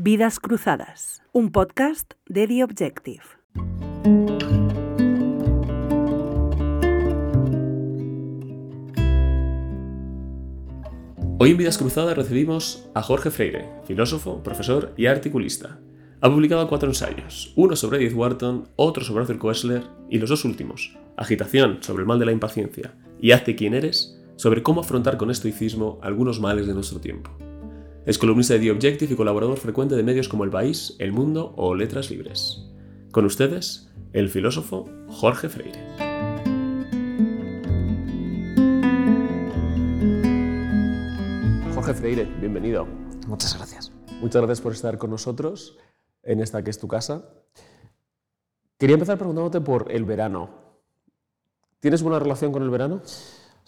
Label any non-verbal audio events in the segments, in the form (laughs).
Vidas Cruzadas, un podcast de The Objective. Hoy en Vidas Cruzadas recibimos a Jorge Freire, filósofo, profesor y articulista. Ha publicado cuatro ensayos, uno sobre Edith Wharton, otro sobre Arthur Koestler y los dos últimos, Agitación sobre el mal de la impaciencia y Hazte quien eres, sobre cómo afrontar con estoicismo algunos males de nuestro tiempo. Es columnista de The Objective y colaborador frecuente de medios como El País, El Mundo o Letras Libres. Con ustedes, el filósofo Jorge Freire. Jorge Freire, bienvenido. Muchas gracias. Muchas gracias por estar con nosotros en esta que es tu casa. Quería empezar preguntándote por el verano. ¿Tienes buena relación con el verano?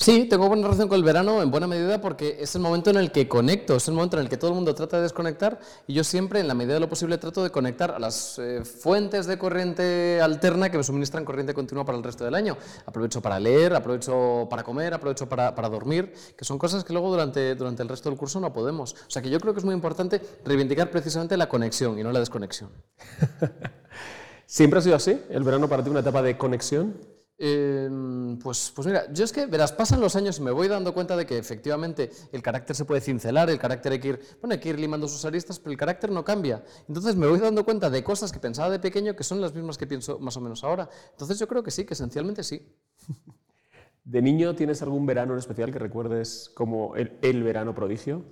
Sí, tengo buena relación con el verano en buena medida porque es el momento en el que conecto, es el momento en el que todo el mundo trata de desconectar y yo siempre, en la medida de lo posible, trato de conectar a las eh, fuentes de corriente alterna que me suministran corriente continua para el resto del año. Aprovecho para leer, aprovecho para comer, aprovecho para, para dormir, que son cosas que luego durante, durante el resto del curso no podemos. O sea que yo creo que es muy importante reivindicar precisamente la conexión y no la desconexión. (laughs) ¿Siempre ha sido así? ¿El verano para ti una etapa de conexión? Em, pues, pues mira, yo es que, verás, pasan los años y me voy dando cuenta de que efectivamente el carácter se puede cincelar, el carácter hay que ir, bueno, hay que ir limando sus aristas, pero el carácter no cambia. Entonces me voy dando cuenta de cosas que pensaba de pequeño que son las mismas que pienso más o menos ahora. Entonces yo creo que sí, que esencialmente sí. (laughs) ¿De niño tienes algún verano en especial que recuerdes como el, el verano prodigio?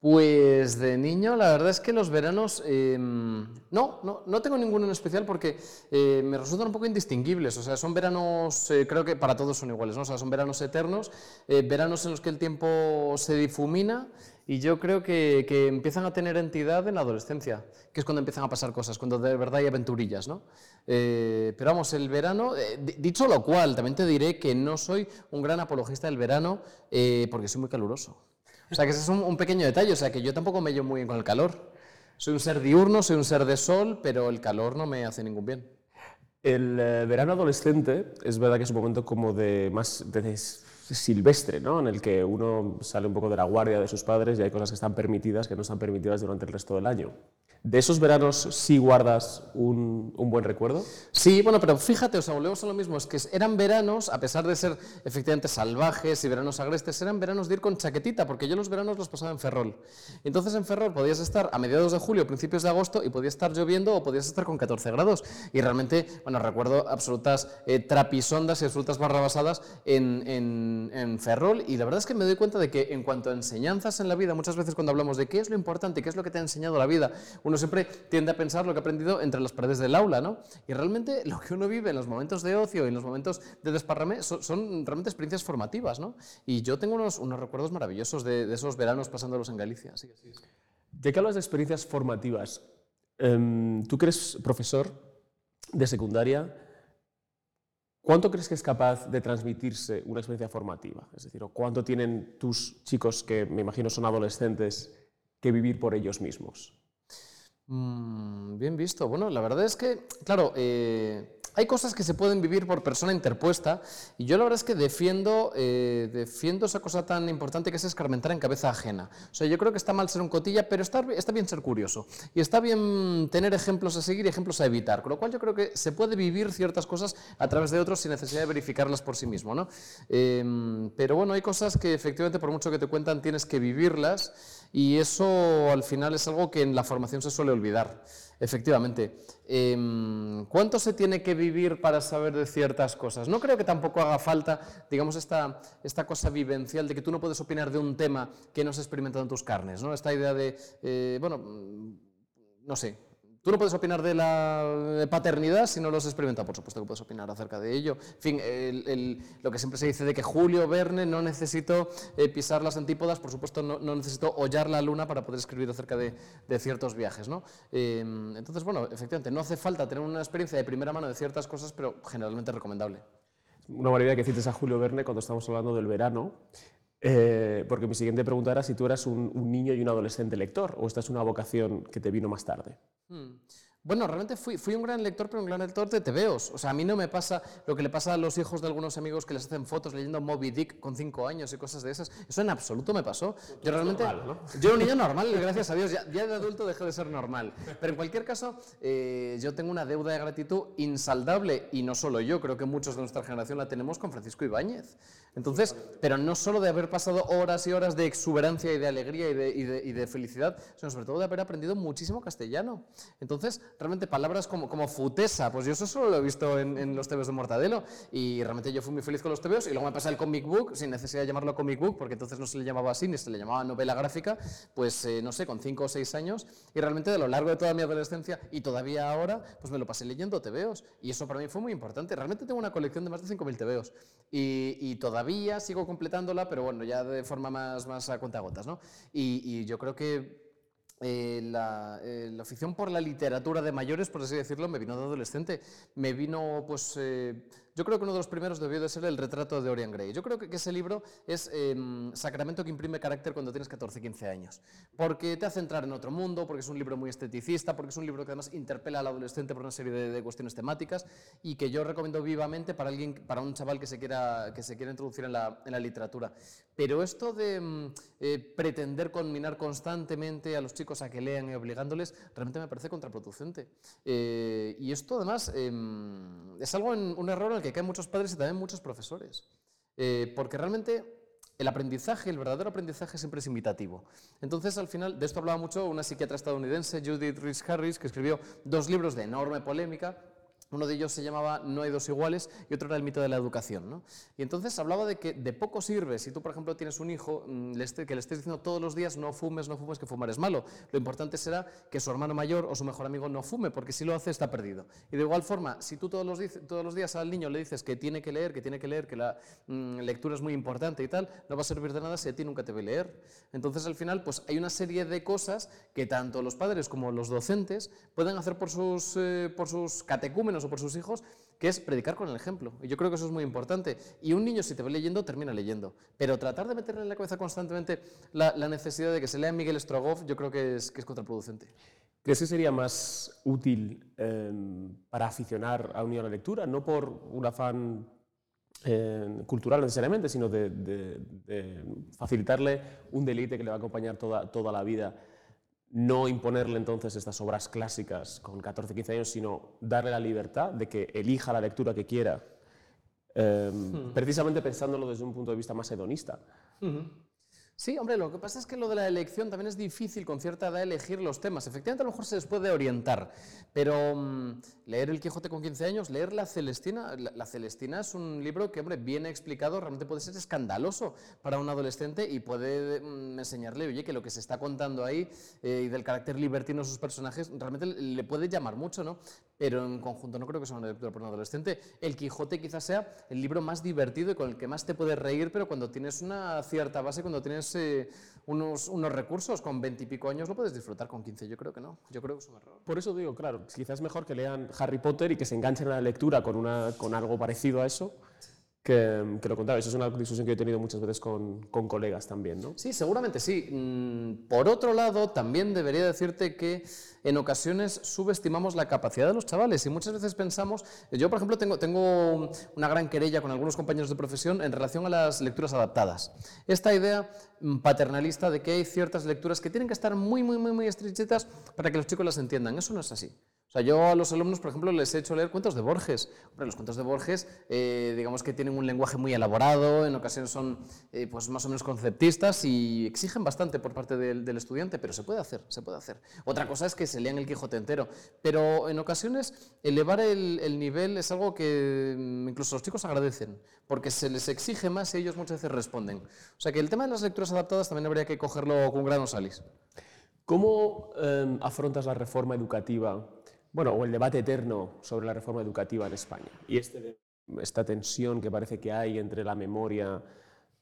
Pues de niño, la verdad es que los veranos, em, no, no, no, tengo ninguno en especial porque eh, me resultan un poco indistinguibles, o sea, son veranos, eh, creo que para todos son iguales, ¿no? O sea, son veranos eternos, eh, veranos en los que el tiempo se difumina y yo creo que, que, empiezan a tener entidad en la adolescencia, que es cuando empiezan a pasar cosas, cuando de verdad hay aventurillas, ¿no? pero vamos, el verano, dicho lo cual, también te diré que no soy un gran apologista del verano porque soy muy caluroso. O sea, que ese es un, pequeño detalle, o sea, que yo tampoco me llevo muy bien con el calor. Soy un ser diurno, soy un ser de sol, pero el calor no me hace ningún bien. El eh, verano adolescente es verdad que es un momento como de más silvestre, ¿no? en el que uno sale un poco de la guardia de sus padres y hay cosas que están permitidas que no están permitidas durante el resto del año. ¿De esos veranos sí guardas un, buen recuerdo? Sí, bueno, pero fíjate, o sea, volvemos a lo mismo, es que eran veranos, a pesar de ser efectivamente salvajes y veranos agrestes, eran veranos de ir con chaquetita, porque yo los veranos los pasaba en Ferrol. Entonces en Ferrol podías estar a mediados de julio, principios de agosto, y podía estar lloviendo o podías estar con 14 grados. Y realmente, bueno, recuerdo absolutas eh, trapisondas y absolutas barrabasadas en, en, en Ferrol, y la verdad es que me doy cuenta de que en cuanto a enseñanzas en la vida, muchas veces cuando hablamos de qué es lo importante, qué es lo que te ha enseñado la vida, uno siempre tiende a pensar lo que ha aprendido entre las paredes del aula, ¿no? Y realmente lo que uno vive en los momentos de ocio y en los momentos de desparrame son, realmente experiencias formativas, ¿no? Y yo tengo unos, unos recuerdos maravillosos de, esos veranos pasándolos en Galicia. Sí, sí, sí. Ya que hablas de experiencias formativas, um, tú que eres profesor de secundaria, ¿Cuánto crees que es capaz de transmitirse una experiencia formativa? Es decir, ¿cuánto tienen tus chicos, que me imagino son adolescentes, que vivir por ellos mismos? Mm, bien visto. Bueno, la verdad es que, claro, eh, hay cosas que se pueden vivir por persona interpuesta y yo la verdad es que defiendo, eh, defiendo esa cosa tan importante que es escarmentar en cabeza ajena. O sea, yo creo que está mal ser un cotilla, pero está, está bien ser curioso y está bien tener ejemplos a seguir y ejemplos a evitar, con lo cual yo creo que se puede vivir ciertas cosas a través de otros sin necesidad de verificarlas por sí mismo. ¿no? Em, pero bueno, hay cosas que efectivamente por mucho que te cuentan tienes que vivirlas y eso al final es algo que en la formación se suele olvidar. Efectivamente. Em, ¿Cuánto se tiene que vivir para saber de ciertas cosas? No creo que tampoco haga falta, digamos, esta, esta cosa vivencial de que tú no puedes opinar de un tema que no has experimentado en tus carnes, ¿no? Esta idea de, eh, bueno, no sé, Tú no puedes opinar de la paternidad si no lo has experimentado, por supuesto que puedes opinar acerca de ello. En fin, lo que siempre se dice de que Julio Verne no necesito eh, pisar las antípodas, por supuesto no, necesito hollar la luna para poder escribir acerca de, ciertos viajes. ¿no? Em, entonces, bueno, efectivamente, no hace falta tener una experiencia de primera mano de ciertas cosas, pero generalmente recomendable. Una maravilla que cites a Julio Verne cuando estamos hablando del verano, eh, porque mi siguiente pregunta era si tú eras un, niño y un adolescente lector o esta es una vocación que te vino más tarde. Hmm. Bueno, realmente fui, fui, un gran lector, pero un gran lector de TVOs. O sea, a mí no me pasa lo que le pasa a los hijos de algunos amigos que les hacen fotos leyendo Moby Dick con cinco años y cosas de esas. Eso en absoluto me pasó. Yo realmente. Yo era un niño normal, gracias a Dios. Ya, de adulto dejé de ser normal. Pero en cualquier caso, eh, yo tengo una deuda de gratitud insaldable y no solo yo, creo que muchos de nuestra generación la tenemos con Francisco Ibáñez. Entonces, pero no solo de haber pasado horas y horas de exuberancia y de alegría y de, y de, y de felicidad, sino sobre todo de haber aprendido muchísimo castellano. Entonces, realmente palabras como, como futesa, pues yo eso solo lo he visto en, los TVOs de Mortadelo y realmente yo fui muy feliz con los TVOs y luego me pasé el comic book, sin necesidad de llamarlo comic book, porque entonces no se le llamaba así, ni se le llamaba novela gráfica, pues eh, no sé, con 5 o 6 años y realmente a lo largo de toda mi adolescencia y todavía ahora, pues me lo pasé leyendo TVOs y eso para mí fue muy importante. Realmente tengo una colección de más de 5.000 TVOs y, y, todavía sigo completándola, pero bueno, ya de forma más, más a cuentagotas, ¿no? Y, y yo creo que eh, eh, la, afición por la literatura de mayores, por así decirlo, me vino de adolescente. Me vino, pues, eh, yo creo que uno de los primeros debió de ser el retrato de Orion Gray. Yo creo que, ese libro es em, sacramento que imprime carácter cuando tienes 14, 15 años. Porque te hace entrar en otro mundo, porque es un libro muy esteticista, porque es un libro que además interpela al adolescente por una serie de, cuestiones temáticas y que yo recomiendo vivamente para alguien, para un chaval que se quiera, que se quiera introducir en la, en la literatura. Pero esto de em, pretender conminar constantemente a los chicos a que lean y obligándoles, realmente me parece contraproducente. Eh, y esto además em, es algo, en, un error en el que caen muchos padres y también muchos profesores. Eh, porque realmente el aprendizaje, el verdadero aprendizaje siempre es imitativo. Entonces, al final, de esto hablaba mucho una psiquiatra estadounidense, Judith Rhys Harris, que escribió dos libros de enorme polémica, uno de ellos se llamaba No hay dos iguales y otro era el mito de la educación. ¿no? Y entonces hablaba de que de poco sirve si tú, por ejemplo, tienes un hijo mm, que le estés diciendo todos los días no fumes, no fumes, que fumar es malo. Lo importante será que su hermano mayor o su mejor amigo no fume, porque si lo hace está perdido. Y de igual forma, si tú todos los, todos los días al niño le dices que tiene que leer, que tiene que leer, que la mm, lectura es muy importante y tal, no va a servir de nada si a ti nunca te ve leer. Entonces, al final, pues hay una serie de cosas que tanto los padres como los docentes pueden hacer por sus, eh, por sus catecúmenos o por sus hijos que es predicar con el ejemplo. Y yo creo que eso es muy importante. Y un niño, si te ve leyendo, termina leyendo. Pero tratar de meterle en la cabeza constantemente la, necesidad de que se lea Miguel Strogoff, yo creo que es, contraproducente. ¿Crees que sería más útil em, para aficionar a un niño a la lectura? No por un afán em, cultural necesariamente, sino de, de, facilitarle un deleite que le va a acompañar toda, toda la vida no imponerle entonces estas obras clásicas con 14, 15 años, sino darle la libertad de que elija la lectura que quiera, em, hmm. precisamente pensándolo desde un punto de vista más hedonista. Sí, hombre, lo que pasa es que lo de la elección también es difícil con cierta edad elegir los temas. Efectivamente, a lo mejor se les puede orientar, pero mm, leer El Quijote con 15 años, leer La Celestina, la, Celestina es un libro que, hombre, bien explicado, realmente puede ser escandaloso para un adolescente y puede mm, enseñarle, oye, que lo que se está contando ahí eh, y del carácter libertino de sus personajes, realmente le puede llamar mucho, ¿no? Pero en conjunto no creo que sea una lectura para un adolescente. El Quijote quizás sea el libro más divertido y con el que más te puedes reír, pero cuando tienes una cierta base, cuando tienes unos, unos recursos con 20 y pico años, lo puedes disfrutar con 15. Yo creo que no. Yo creo que es un error. Por eso digo, claro, quizás mejor que lean Harry Potter y que se enganchen a la lectura con, una, con algo parecido a eso que, lo contaba. Eso es una discusión que he tenido muchas veces con, con, colegas también, ¿no? Sí, seguramente sí. Mm, por otro lado, también debería decirte que en ocasiones subestimamos la capacidad de los chavales y muchas veces pensamos, yo por ejemplo tengo, tengo una gran querella con algunos compañeros de profesión en relación a las lecturas adaptadas. Esta idea mm, paternalista de que hay ciertas lecturas que tienen que estar muy, muy, muy, muy estrechitas para que los chicos las entiendan. Eso no es así. O sea, yo a los alumnos, por ejemplo, les he hecho leer cuentos de Borges. Hombre, los cuentos de Borges, eh, digamos que tienen un lenguaje muy elaborado, en ocasiones son eh, pues más o menos conceptistas y exigen bastante por parte del, estudiante, pero se puede hacer, se puede hacer. Otra cosa es que se lean el Quijote entero, pero en ocasiones elevar el, nivel es algo que mm, incluso los chicos agradecen, porque se les exige más y ellos muchas veces responden. O sea que el tema de las lecturas adaptadas también habría que cogerlo con grano salis. ¿Cómo em, afrontas la reforma educativa bueno, o el debate eterno sobre la reforma educativa en España y este, esta tensión que parece que hay entre la memoria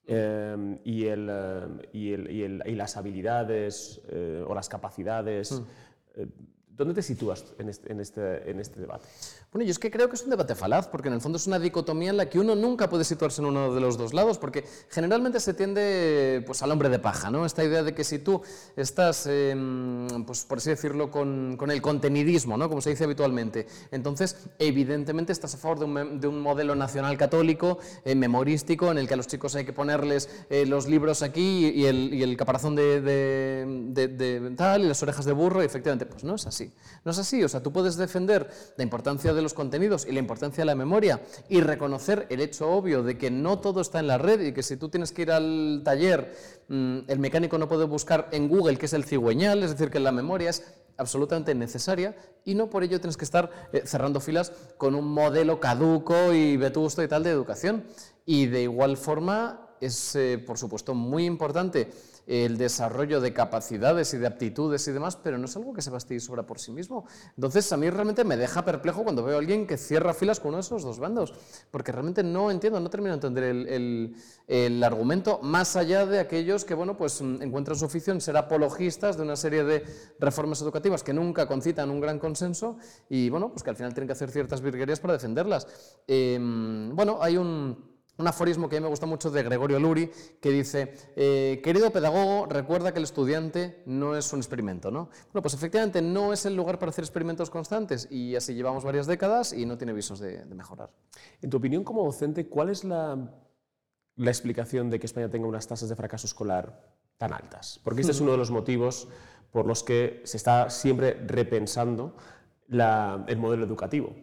em, y, el, em, y, el, y, las habilidades eh, o las capacidades. Mm. ¿Dónde te sitúas en este, en, este, en este, debate? Bueno, yo es que creo que es un debate falaz, porque en el fondo es una dicotomía en la que uno nunca puede situarse en uno de los dos lados, porque generalmente se tiende pues, al hombre de paja, ¿no? Esta idea de que si tú estás, em, pues, por así decirlo, con, el contenidismo, ¿no? Como se dice habitualmente, entonces evidentemente estás a favor de un, de un modelo nacional católico, eh, memorístico, en el que a los chicos hay que ponerles eh, los libros aquí y el, y el caparazón de, de, de tal y las orejas de burro, y efectivamente, pues no es así. No es así, o sea, tú puedes defender la importancia de los contenidos y la importancia de la memoria y reconocer el hecho obvio de que no todo está en la red y que si tú tienes que ir al taller, mm, el mecánico no puede buscar en Google qué es el cigüeñal, es decir, que la memoria es absolutamente necesaria y no por ello tienes que estar eh, cerrando filas con un modelo caduco y vetusto y tal de educación. Y de igual forma es, eh, por supuesto, muy importante el desarrollo de capacidades y de aptitudes y demás, pero no es algo que se bastille sobra por sí mismo. Entonces, a mí realmente me deja perplejo cuando veo a alguien que cierra filas con uno de esos dos bandos, porque realmente no entiendo, no termino de entender el, el, argumento, más allá de aquellos que, bueno, pues mm, encuentran su oficio en ser apologistas de una serie de reformas educativas que nunca concitan un gran consenso y, bueno, pues que al final tienen que hacer ciertas virguerías para defenderlas. Em, bueno, hay un un aforismo que a mí me gusta mucho de Gregorio Luri, que dice, eh, querido pedagogo, recuerda que el estudiante no es un experimento. ¿no? Bueno, pues efectivamente no es el lugar para hacer experimentos constantes y así llevamos varias décadas y no tiene visos de, mejorar. En tu opinión como docente, ¿cuál es la, la, explicación de que España tenga unas tasas de fracaso escolar tan altas? Porque este es (laughs) uno de los motivos por los que se está siempre repensando el modelo educativo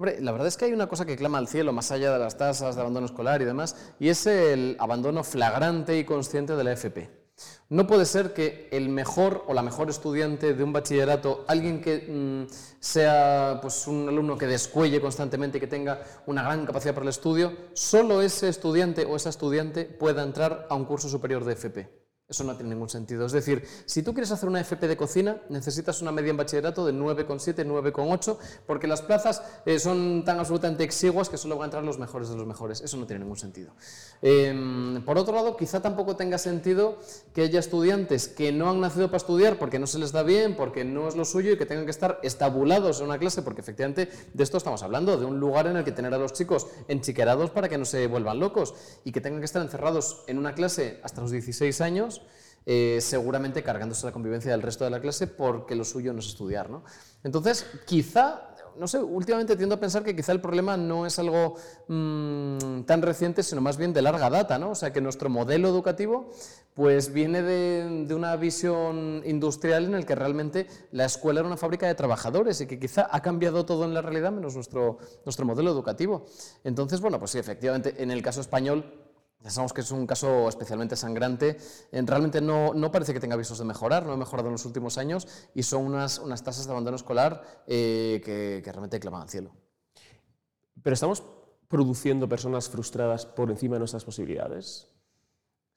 la verdad es que hay una cosa que clama al cielo, más allá de las tasas de abandono escolar y demás, y es el abandono flagrante y consciente de la FP. No puede ser que el mejor o la mejor estudiante de un bachillerato, alguien que mm, sea pues, un alumno que descuelle constantemente y que tenga una gran capacidad para el estudio, solo ese estudiante o esa estudiante pueda entrar a un curso superior de FP. Eso no tiene ningún sentido. Es decir, si tú quieres hacer una FP de cocina, necesitas una media en bachillerato de 9,7, 9,8, porque las plazas eh, son tan absolutamente exiguas que solo van a entrar los mejores de los mejores. Eso no tiene ningún sentido. Em, por otro lado, quizá tampoco tenga sentido que haya estudiantes que no han nacido para estudiar porque no se les da bien, porque no es lo suyo y que tengan que estar estabulados en una clase, porque efectivamente de esto estamos hablando, de un lugar en el que tener a los chicos enchiquerados para que no se vuelvan locos y que tengan que estar encerrados en una clase hasta los 16 años eh, seguramente cargándose la convivencia del resto de la clase porque lo suyo no es estudiar. ¿no? Entonces, quizá, no sé, últimamente tiendo a pensar que quizá el problema no es algo mm, tan reciente, sino más bien de larga data, ¿no? O sea, que nuestro modelo educativo pues viene de, de, una visión industrial en el que realmente la escuela era una fábrica de trabajadores y que quizá ha cambiado todo en la realidad menos nuestro, nuestro modelo educativo. Entonces, bueno, pues sí, efectivamente, en el caso español ya sabemos que es un caso especialmente sangrante. Realmente no, no, parece que tenga visos de mejorar, no ha mejorado en los últimos años y son unas, unas tasas de abandono escolar eh, que, que, realmente claman al cielo. Pero estamos produciendo personas frustradas por encima de nuestras posibilidades.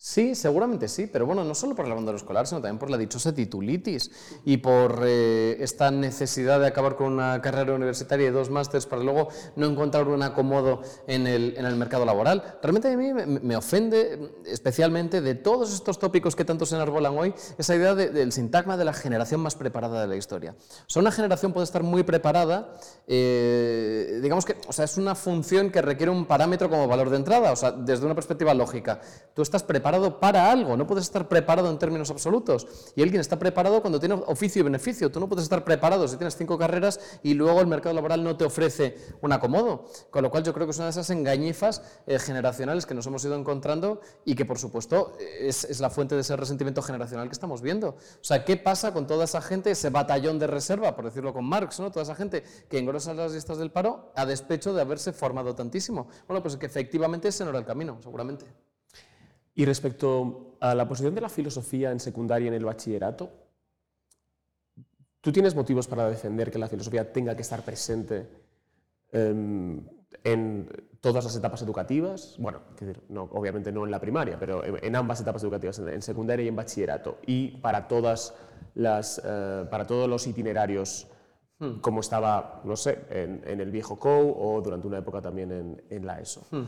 Sí, seguramente sí, pero bueno, no solo por el abandono escolar, sino también por la dichosa titulitis y por eh, esta necesidad de acabar con una carrera universitaria y dos másters para luego no encontrar un acomodo en el, mercado laboral. Realmente a mí me, ofende especialmente de todos estos tópicos que tanto se enarbolan hoy, esa idea del sintagma de la generación más preparada de la historia. O sea, una generación puede estar muy preparada, eh, digamos que, o sea, es una función que requiere un parámetro como valor de entrada, o sea, desde una perspectiva lógica. Tú estás preparado para algo, no puedes estar preparado en términos absolutos. Y alguien está preparado cuando tiene oficio y beneficio. Tú no puedes estar preparado si tienes cinco carreras y luego el mercado laboral no te ofrece un acomodo. Con lo cual yo creo que es una de esas engañifas eh, generacionales que nos hemos ido encontrando y que por supuesto es, es, la fuente de ese resentimiento generacional que estamos viendo. O sea, ¿qué pasa con toda esa gente, ese batallón de reserva, por decirlo con Marx, ¿no? toda esa gente que engrosa las listas del paro a despecho de haberse formado tantísimo? Bueno, pues que efectivamente ese no era el camino, seguramente. Y respecto a la posición de la filosofía en secundaria y en el bachillerato, ¿tú tienes motivos para defender que la filosofía tenga que estar presente em, en todas las etapas educativas? Bueno, no, obviamente no en la primaria, pero en, ambas etapas educativas, en, secundaria y en bachillerato, y para, todas las, eh, para todos los itinerarios hmm. como estaba, no sé, en, el viejo COU o durante una época también en, la ESO. Hmm.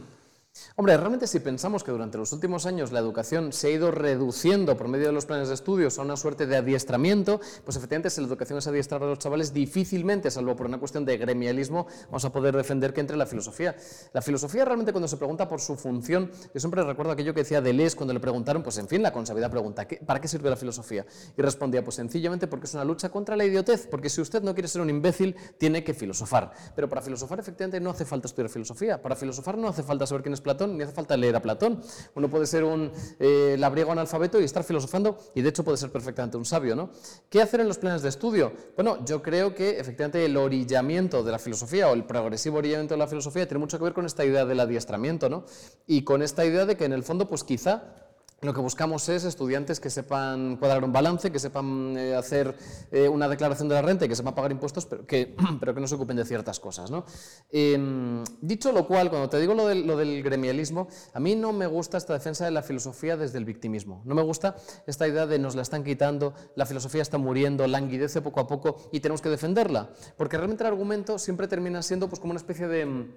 Hombre, realmente si pensamos que durante los últimos años la educación se ha ido reduciendo por medio de los planes de estudios a una suerte de adiestramiento, pues efectivamente si la educación es adiestrar a los chavales, difícilmente, salvo por una cuestión de gremialismo, vamos a poder defender que entre la filosofía. La filosofía realmente cuando se pregunta por su función, yo siempre recuerdo aquello que decía Deleuze cuando le preguntaron, pues en fin, la consabiedad pregunta, ¿para qué sirve la filosofía? Y respondía, pues sencillamente porque es una lucha contra la idiotez, porque si usted no quiere ser un imbécil, tiene que filosofar. Pero para filosofar efectivamente no hace falta estudiar filosofía, para filosofar no hace falta saber quién es Platón, ni hace falta leer a Platón. Uno puede ser un eh, labriego analfabeto y estar filosofando, y de hecho puede ser perfectamente un sabio. ¿no? ¿Qué hacer en los planes de estudio? Bueno, yo creo que efectivamente el orillamiento de la filosofía o el progresivo orillamiento de la filosofía tiene mucho que ver con esta idea del adiestramiento, ¿no? Y con esta idea de que en el fondo, pues quizá lo que buscamos es estudiantes que sepan cuadrar un balance, que sepan eh, hacer eh, una declaración de la renta y que sepan pagar impuestos, pero que, (clears throat) pero que no se ocupen de ciertas cosas. Em, dicho lo cual, cuando te digo lo del, lo del, gremialismo, a mí no me gusta esta defensa de la filosofía desde el victimismo. No me gusta esta idea de nos la están quitando, la filosofía está muriendo, languidece poco a poco y tenemos que defenderla. Porque realmente el argumento siempre termina siendo pues, como una especie de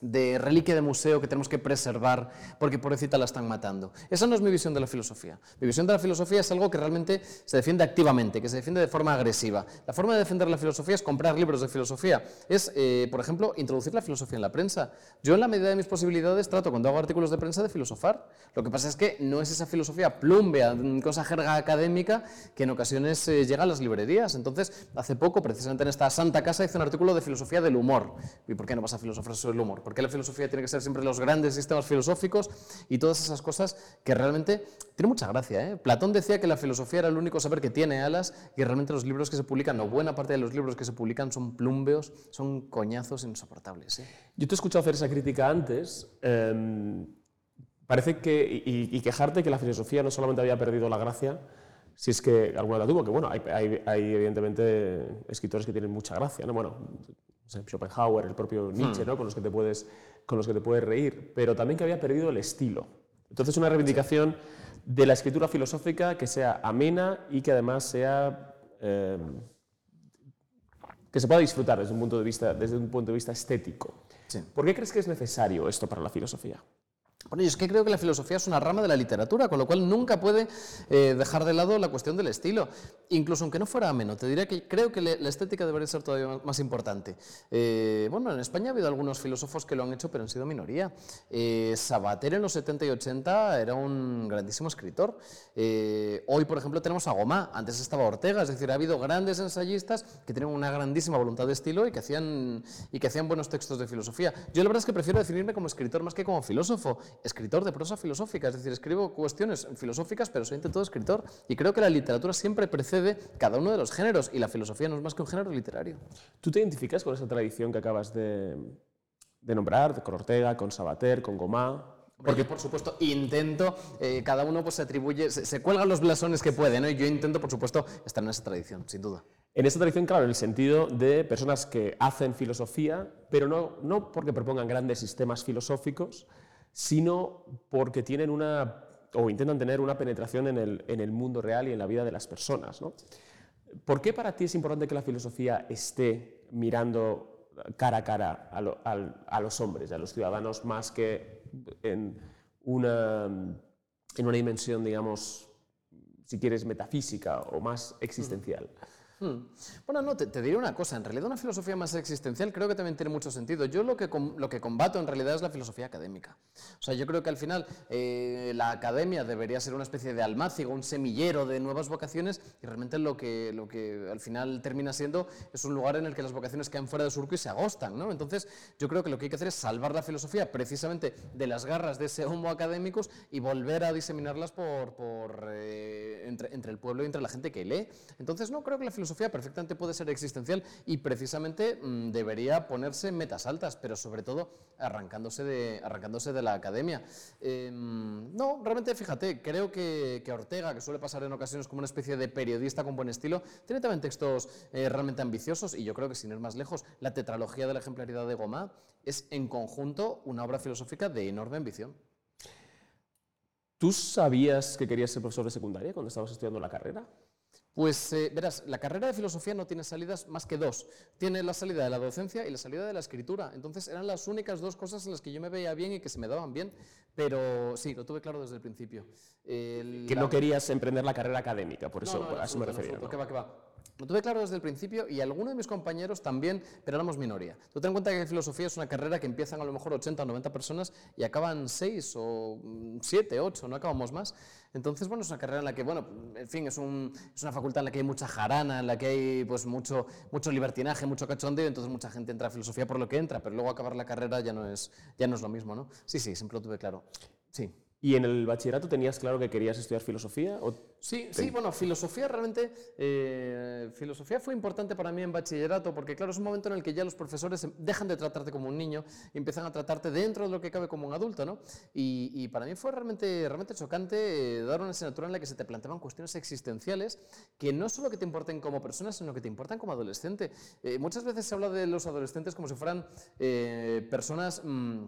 de reliquia de museo que tenemos que preservar porque pobrecita la están matando. Esa no es mi visión de la filosofía. Mi visión de la filosofía es algo que realmente se defiende activamente, que se defiende de forma agresiva. La forma de defender la filosofía es comprar libros de filosofía. Es, eh, por ejemplo, introducir la filosofía en la prensa. Yo en la medida de mis posibilidades trato cuando hago artículos de prensa de filosofar. Lo que pasa es que no es esa filosofía plumbea, cosa jerga académica que en ocasiones eh, llega a las librerías. Entonces, hace poco, precisamente en esta santa casa, hice un artículo de filosofía del humor. ¿Y por qué no vas a filosofar sobre el humor? Porque la filosofía tiene que ser siempre los grandes sistemas filosóficos y todas esas cosas que realmente tiene mucha gracia. ¿eh? Platón decía que la filosofía era el único saber que tiene alas y realmente los libros que se publican, o buena parte de los libros que se publican son plumbeos, son coñazos insoportables. ¿eh? Yo te he escuchado hacer esa crítica antes. Em, parece que, y, quejarte que la filosofía no solamente había perdido la gracia, si es que alguna la tuvo, que bueno, hay, hay, evidentemente escritores que tienen mucha gracia, ¿no? Bueno, Schopenhauer, el propio Nietzsche, hmm. ¿no? con, los que te puedes, con los que te puedes reír, pero también que había perdido el estilo. Entonces, una reivindicación de la escritura filosófica que sea amena y que además sea... Eh, que se pueda disfrutar desde un punto de vista, desde un punto de vista estético. ¿Por qué crees que es necesario esto para la filosofía? Bueno, yo es que creo que la filosofía es una rama de la literatura, con lo cual nunca puede eh, dejar de lado la cuestión del estilo. Incluso aunque no fuera ameno, te diría que creo que la estética debería ser todavía más importante. Eh, bueno, en España ha habido algunos filósofos que lo han hecho, pero han sido minoría. Eh, Sabater en los 70 y 80 era un grandísimo escritor. hoy, por ejemplo, tenemos a Gomá, antes estaba Ortega, es decir, ha habido grandes ensayistas que tienen una grandísima voluntad de estilo y que hacían, y que hacían buenos textos de filosofía. Yo la verdad es que prefiero definirme como escritor más que como filósofo escritor de prosa filosófica, es decir, escribo cuestiones filosóficas, pero soy ante todo escritor. Y creo que la literatura siempre precede cada uno de los géneros, y la filosofía no es más que un género literario. ¿Tú te identificas con esa tradición que acabas de, nombrar, con Ortega, con Sabater, con Gomá? Porque, por supuesto, intento, eh, cada uno pues, se atribuye, se, cuelgan los blasones que puede, ¿no? y yo intento, por supuesto, estar en esa tradición, sin duda. En esa tradición, claro, en el sentido de personas que hacen filosofía, pero no, no porque propongan grandes sistemas filosóficos, sino porque tienen una, o intentan tener una penetración en el, mundo real y en la vida de las personas. ¿Por qué para ti es importante que la filosofía esté mirando cara a cara a, los hombres, a los ciudadanos, más que en una, en una dimensión, digamos, si quieres, metafísica o más existencial? Hmm. Bueno, no, te, diré una cosa. En realidad, una filosofía más existencial creo que también tiene mucho sentido. Yo lo que, lo que combato en realidad es la filosofía académica. O sea, yo creo que al final eh, la academia debería ser una especie de almácigo, un semillero de nuevas vocaciones y realmente lo que, lo que al final termina siendo es un lugar en el que las vocaciones quedan fuera de surco y se agostan. ¿no? Entonces, yo creo que lo que hay que hacer es salvar la filosofía precisamente de las garras de ese homo académicos y volver a diseminarlas por, por eh, entre, entre el pueblo y entre la gente que lee. Entonces, no creo que la filosofía filosofía perfectamente puede ser existencial y precisamente mm, debería ponerse metas altas, pero sobre todo arrancándose de, arrancándose de la academia. Em, no, realmente fíjate, creo que, Ortega, que suele pasar en ocasiones como una especie de periodista con buen estilo, tiene también textos eh, realmente ambiciosos y yo creo que sin ir más lejos, la tetralogía de la ejemplaridad de Gomá es en conjunto una obra filosófica de enorme ambición. ¿Tú sabías que querías ser profesor de secundaria cuando estabas estudiando la carrera? Pues eh, verás, la carrera de filosofía no tiene salidas más que dos. Tiene la salida de la docencia y la salida de la escritura. Entonces eran las únicas dos cosas en las que yo me veía bien y que se me daban bien. Pero sí, lo tuve claro desde el principio. que no querías emprender la carrera académica, por eso, a eso me refería. ¿no? va, va. Lo tuve claro desde el principio y algunos de mis compañeros también, pero éramos minoría. Tú ten en cuenta que filosofía es una carrera que empiezan a lo mejor 80 o 90 personas y acaban 6 o 7, 8, no acabamos más. Entonces, bueno, es una carrera en la que, bueno, en fin, es, un, es una facultad en la que hay mucha jarana, en la que hay pues mucho, mucho libertinaje, mucho cachondeo, entonces mucha gente entra a filosofía por lo que entra, pero luego acabar la carrera ya no es, ya no es lo mismo, ¿no? Sí, sí, siempre lo tuve claro. Sí. ¿Y en el bachillerato tenías claro que querías estudiar filosofía? O sí, sí, bueno, filosofía realmente, eh, filosofía fue importante para mí en bachillerato porque claro, es un momento en el que ya los profesores dejan de tratarte como un niño y empiezan a tratarte dentro de lo que cabe como un adulto, ¿no? Y, para mí fue realmente, realmente chocante eh, dar una asignatura en la que se te planteaban cuestiones existenciales que no solo que te importen como persona, sino que te importan como adolescente. Eh, muchas veces se habla de los adolescentes como si fueran personas... Mm,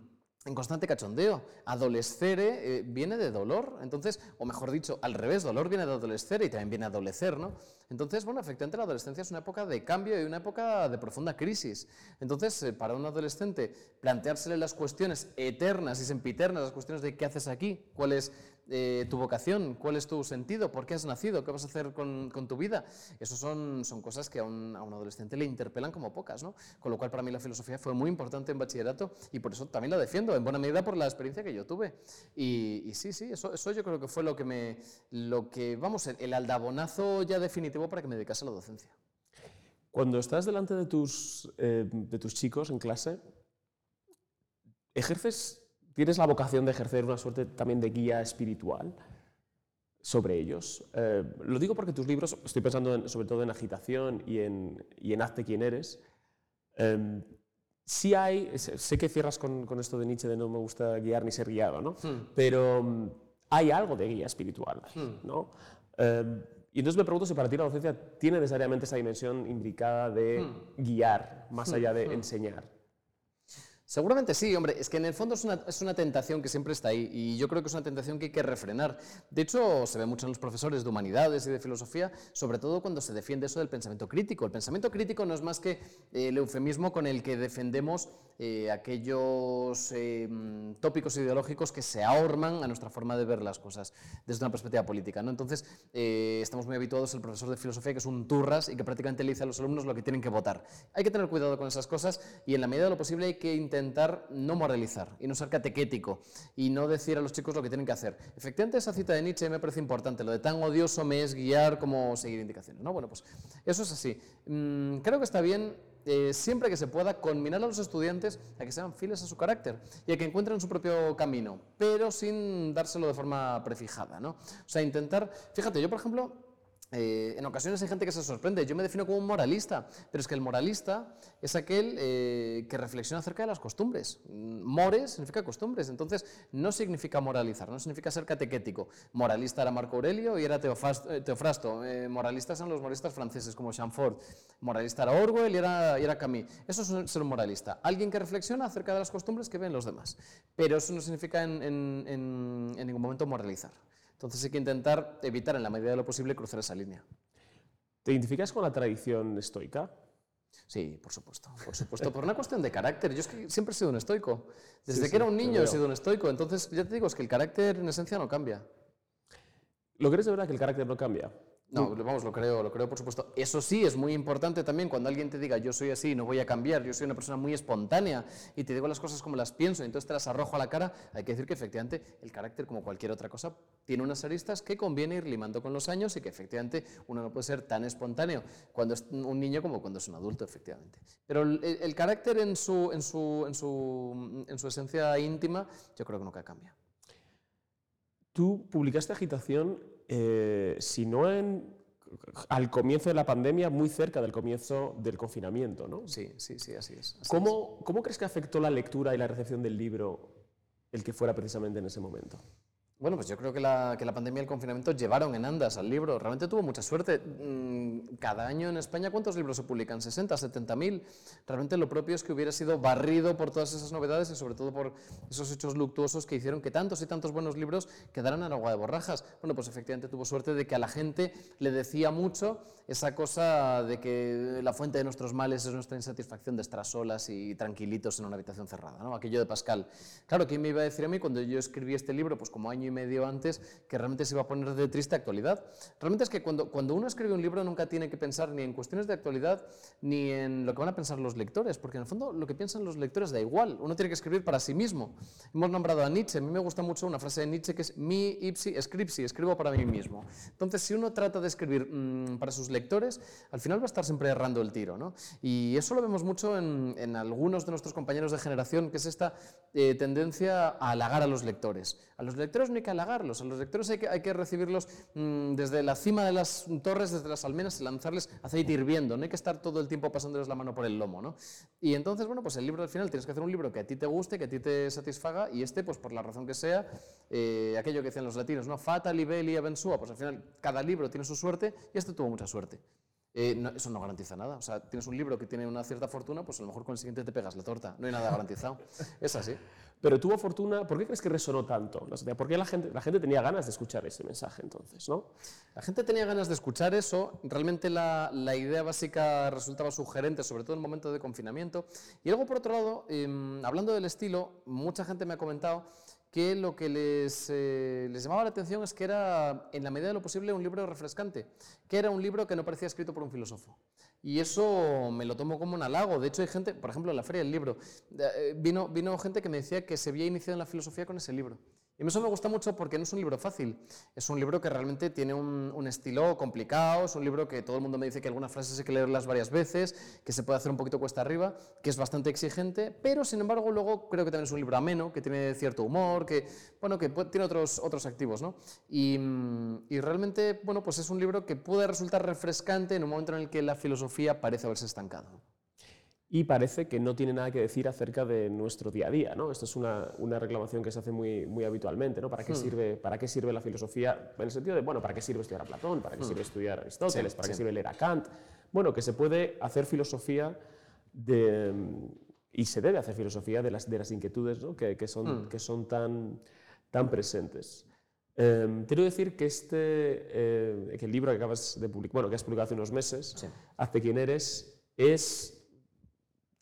en constante cachondeo. Adolescere eh, viene de dolor, entonces, o mejor dicho, al revés, dolor viene de adolescer y también viene a adolecer, ¿no? Entonces, bueno, efectivamente la adolescencia es una época de cambio y una época de profunda crisis. Entonces, eh, para un adolescente, planteársele las cuestiones eternas y sempiternas, las cuestiones de qué haces aquí, cuál es eh, tu vocación, cuál es tu sentido, por qué has nacido, qué vas a hacer con, tu vida. Eso son, son cosas que a un, a un, adolescente le interpelan como pocas, ¿no? Con lo cual para mí la filosofía fue muy importante en bachillerato y por eso también la defiendo, en buena medida por la experiencia que yo tuve. Y, sí, sí, eso, eso yo creo que fue lo que me, lo que, vamos, el, aldabonazo ya definitivo para que me dedicase a la docencia. Cuando estás delante de tus, eh, de tus chicos en clase, ¿ejerces tienes la vocación de ejercer una suerte también de guía espiritual sobre ellos. Eh, lo digo porque tus libros, estoy pensando sobre todo en agitación y en, y en Hazte quien eres, eh, sí hay, sé que cierras con, con, esto de Nietzsche de no me gusta guiar ni ser guiado, ¿no? Hmm. pero mm, hay algo de guía espiritual. Hmm. ¿no? Eh, y entonces me pregunto si para ti la docencia tiene necesariamente esa dimensión indicada de hmm. guiar, más allá de enseñar. Seguramente sí, hombre, es que en el fondo es una, es una, tentación que siempre está ahí y yo creo que es una tentación que hay que refrenar. De hecho, se ve mucho en los profesores de humanidades y de filosofía, sobre todo cuando se defiende eso del pensamiento crítico. El pensamiento crítico no es más que eh, el eufemismo con el que defendemos eh, aquellos eh, tópicos ideológicos que se ahorman a nuestra forma de ver las cosas desde una perspectiva política. ¿no? Entonces, estamos muy habituados al profesor de filosofía que es un turras y que prácticamente le dice a los alumnos lo que tienen que votar. Hay que tener cuidado con esas cosas y en la medida de lo posible hay que intentar intentar no moralizar y no ser catequético y no decir a los chicos lo que tienen que hacer. Efectivamente, esa cita de Nietzsche me parece importante, lo de tan odioso me es guiar como seguir indicaciones. ¿no? Bueno, pues eso es así. Mm, creo que está bien eh, siempre que se pueda combinar a los estudiantes a que sean fieles a su carácter y a que encuentren su propio camino, pero sin dárselo de forma prefijada. ¿no? O sea, intentar, fíjate, yo por ejemplo, eh, en ocasiones hay gente que se sorprende. Yo me defino como un moralista, pero es que el moralista es aquel eh, que reflexiona acerca de las costumbres. Mm, more significa costumbres, entonces no significa moralizar, no significa ser catequético. Moralista era Marco Aurelio y era eh, Teofrasto. moralistas son los moralistas franceses como Chamfort. Moralista era Orwell y era, y era Camus. Eso es ser un moralista. Alguien que reflexiona acerca de las costumbres que ven los demás. Pero eso no significa en ningún momento moralizar. Entonces hay que intentar evitar en la medida de lo posible cruzar esa línea. ¿Te identificas con la tradición estoica? Sí, por supuesto, por supuesto, por una cuestión de carácter. Yo es que siempre he sido un estoico. Desde que era un niño he sido un estoico. Entonces, ya te digo, es que el carácter en esencia no cambia. ¿Lo crees de verdad que el carácter no cambia? No, vamos, lo creo, lo creo por supuesto. Eso sí, es muy importante también cuando alguien te diga yo soy así, no voy a cambiar, yo soy una persona muy espontánea y te digo las cosas como las pienso y entonces te las arrojo a la cara, hay que decir que efectivamente el carácter, como cualquier otra cosa, tiene unas aristas que conviene ir limando con los años y que efectivamente uno no puede ser tan espontáneo cuando es un niño como cuando es un adulto, efectivamente. Pero el, carácter en su, en, su, en, su, en su esencia íntima, yo creo que nunca cambia. Tú publicaste Agitación, eh, si no en, al comienzo de la pandemia, muy cerca del comienzo del confinamiento, ¿no? Sí, sí, sí, así es. ¿Cómo, ¿Cómo crees que afectó la lectura y la recepción del libro el que fuera precisamente en ese momento? Bueno, pues yo creo que la, que la pandemia y el confinamiento llevaron en andas al libro. Realmente tuvo mucha suerte. Mm, cada año en España, ¿cuántos libros se publican? ¿60, 70 mil? Realmente lo propio es que hubiera sido barrido por todas esas novedades y sobre todo por esos hechos luctuosos que hicieron que tantos y tantos buenos libros quedaran en agua de borrajas. Bueno, pues efectivamente tuvo suerte de que a la gente le decía mucho esa cosa de que la fuente de nuestros males es nuestra insatisfacción de estar solas y tranquilitos en una habitación cerrada, ¿no? Aquello de Pascal. Claro, ¿quién me iba a decir a mí cuando yo escribí este libro, pues como año y medio antes, que realmente se iba a poner de triste actualidad. Realmente es que cuando, cuando uno escribe un libro nunca tiene que pensar ni en cuestiones de actualidad ni en lo que van a pensar los lectores, porque en el fondo lo que piensan los lectores da igual. Uno tiene que escribir para sí mismo. Hemos nombrado a Nietzsche. A mí me gusta mucho una frase de Nietzsche que es mi ipsi scripsi, escribo para mí mismo. Entonces, si uno trata de escribir mmm, para sus lectores, al final va a estar siempre errando el tiro. ¿no? Y eso lo vemos mucho en, en algunos de nuestros compañeros de generación, que es esta eh, tendencia a halagar a los lectores. A los lectores no hay que halagarlos, a los lectores hay que, hay que recibirlos mmm, desde la cima de las torres, desde las almenas y lanzarles aceite hirviendo, no hay que estar todo el tiempo pasándoles la mano por el lomo. ¿no? Y entonces, bueno, pues el libro al final tienes que hacer un libro que a ti te guste, que a ti te satisfaga y este, pues por la razón que sea, eh, aquello que decían los latinos, ¿no? Fata, libelli, avensua, pues al final cada libro tiene su suerte y este tuvo mucha suerte. Eh, eso no garantiza nada. O sea, tienes un libro que tiene una cierta fortuna, pues a lo mejor con el siguiente te pegas la torta. No hay nada garantizado. es así. Pero tuvo fortuna, ¿por qué crees que resonó tanto? ¿Por qué la gente, tenía ganas de escuchar ese mensaje entonces? ¿no? La gente tenía ganas de escuchar eso. Realmente la, idea básica resultaba sugerente, sobre todo en el momento de confinamiento. Y luego, por otro lado, eh, hablando del estilo, mucha gente me ha comentado que lo que eh, les, llamaba la atención es que era, en la medida de lo posible, un libro refrescante, que era un libro que no parecía escrito por un filósofo. Y eso me lo tomo como un halago. De hecho, hay gente, por ejemplo, en la feria del libro, eh, vino, vino gente que me decía que se había iniciado en la filosofía con ese libro. Y eso me gusta mucho porque no es un libro fácil, es un libro que realmente tiene un, estilo complicado, es un libro que todo el mundo me dice que algunas frases hay que leerlas varias veces, que se puede hacer un poquito cuesta arriba, que es bastante exigente, pero sin embargo luego creo que también es un libro ameno, que tiene cierto humor, que, bueno, que tiene otros, otros activos, ¿no? Y, y, realmente, bueno, pues es un libro que puede resultar refrescante en un momento en el que la filosofía parece haberse estancado y parece que no tiene nada que decir acerca de nuestro día a día. ¿no? Esto es una, una reclamación que se hace muy, muy habitualmente. ¿no? ¿Para, qué Hmm. sirve, ¿Para qué sirve la filosofía? En el sentido de, bueno, ¿para qué sirve estudiar a Platón? ¿Para qué Hmm. sirve estudiar a Aristóteles? Sí, ¿Para qué sirve leer a Kant? Bueno, que se puede hacer filosofía de, y se debe hacer filosofía de las, de las inquietudes ¿no? que, que, son, Hmm. que son tan, tan presentes. Eh, quiero decir que este eh, que el libro que acabas de publicar, bueno, que has publicado hace unos meses, Sí. Hazte quien eres, es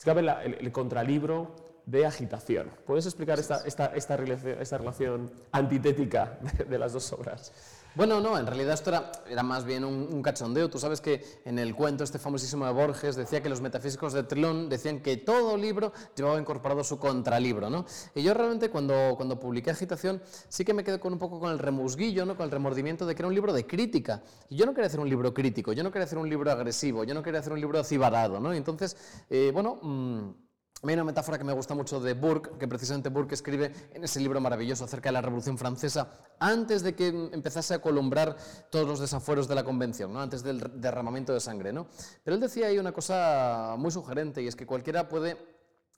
cabe la- el, el contralibro de agitación. ¿Puedes explicar esta, esta, esta, relación, antitética de las dos obras? Bueno, no, en realidad esto era, era más bien un, cachondeo. Tú sabes que en el cuento este famosísimo de Borges decía que los metafísicos de Trilón decían que todo libro llevaba incorporado su contralibro, ¿no? Y yo realmente cuando, cuando publiqué Agitación sí que me quedé con un poco con el remusguillo, ¿no? Con el remordimiento de que era un libro de crítica. Y yo no quería hacer un libro crítico, yo no quería hacer un libro agresivo, yo no quería hacer un libro acibarado, ¿no? Y entonces, eh, bueno... Mmm, hay una metáfora que me gusta mucho de Burke, que precisamente Burke escribe en ese libro maravilloso acerca de la Revolución Francesa, antes de que empezase a columbrar todos los desafueros de la Convención, ¿no? antes del derramamiento de sangre. ¿no? Pero él decía ahí una cosa muy sugerente, y es que cualquiera puede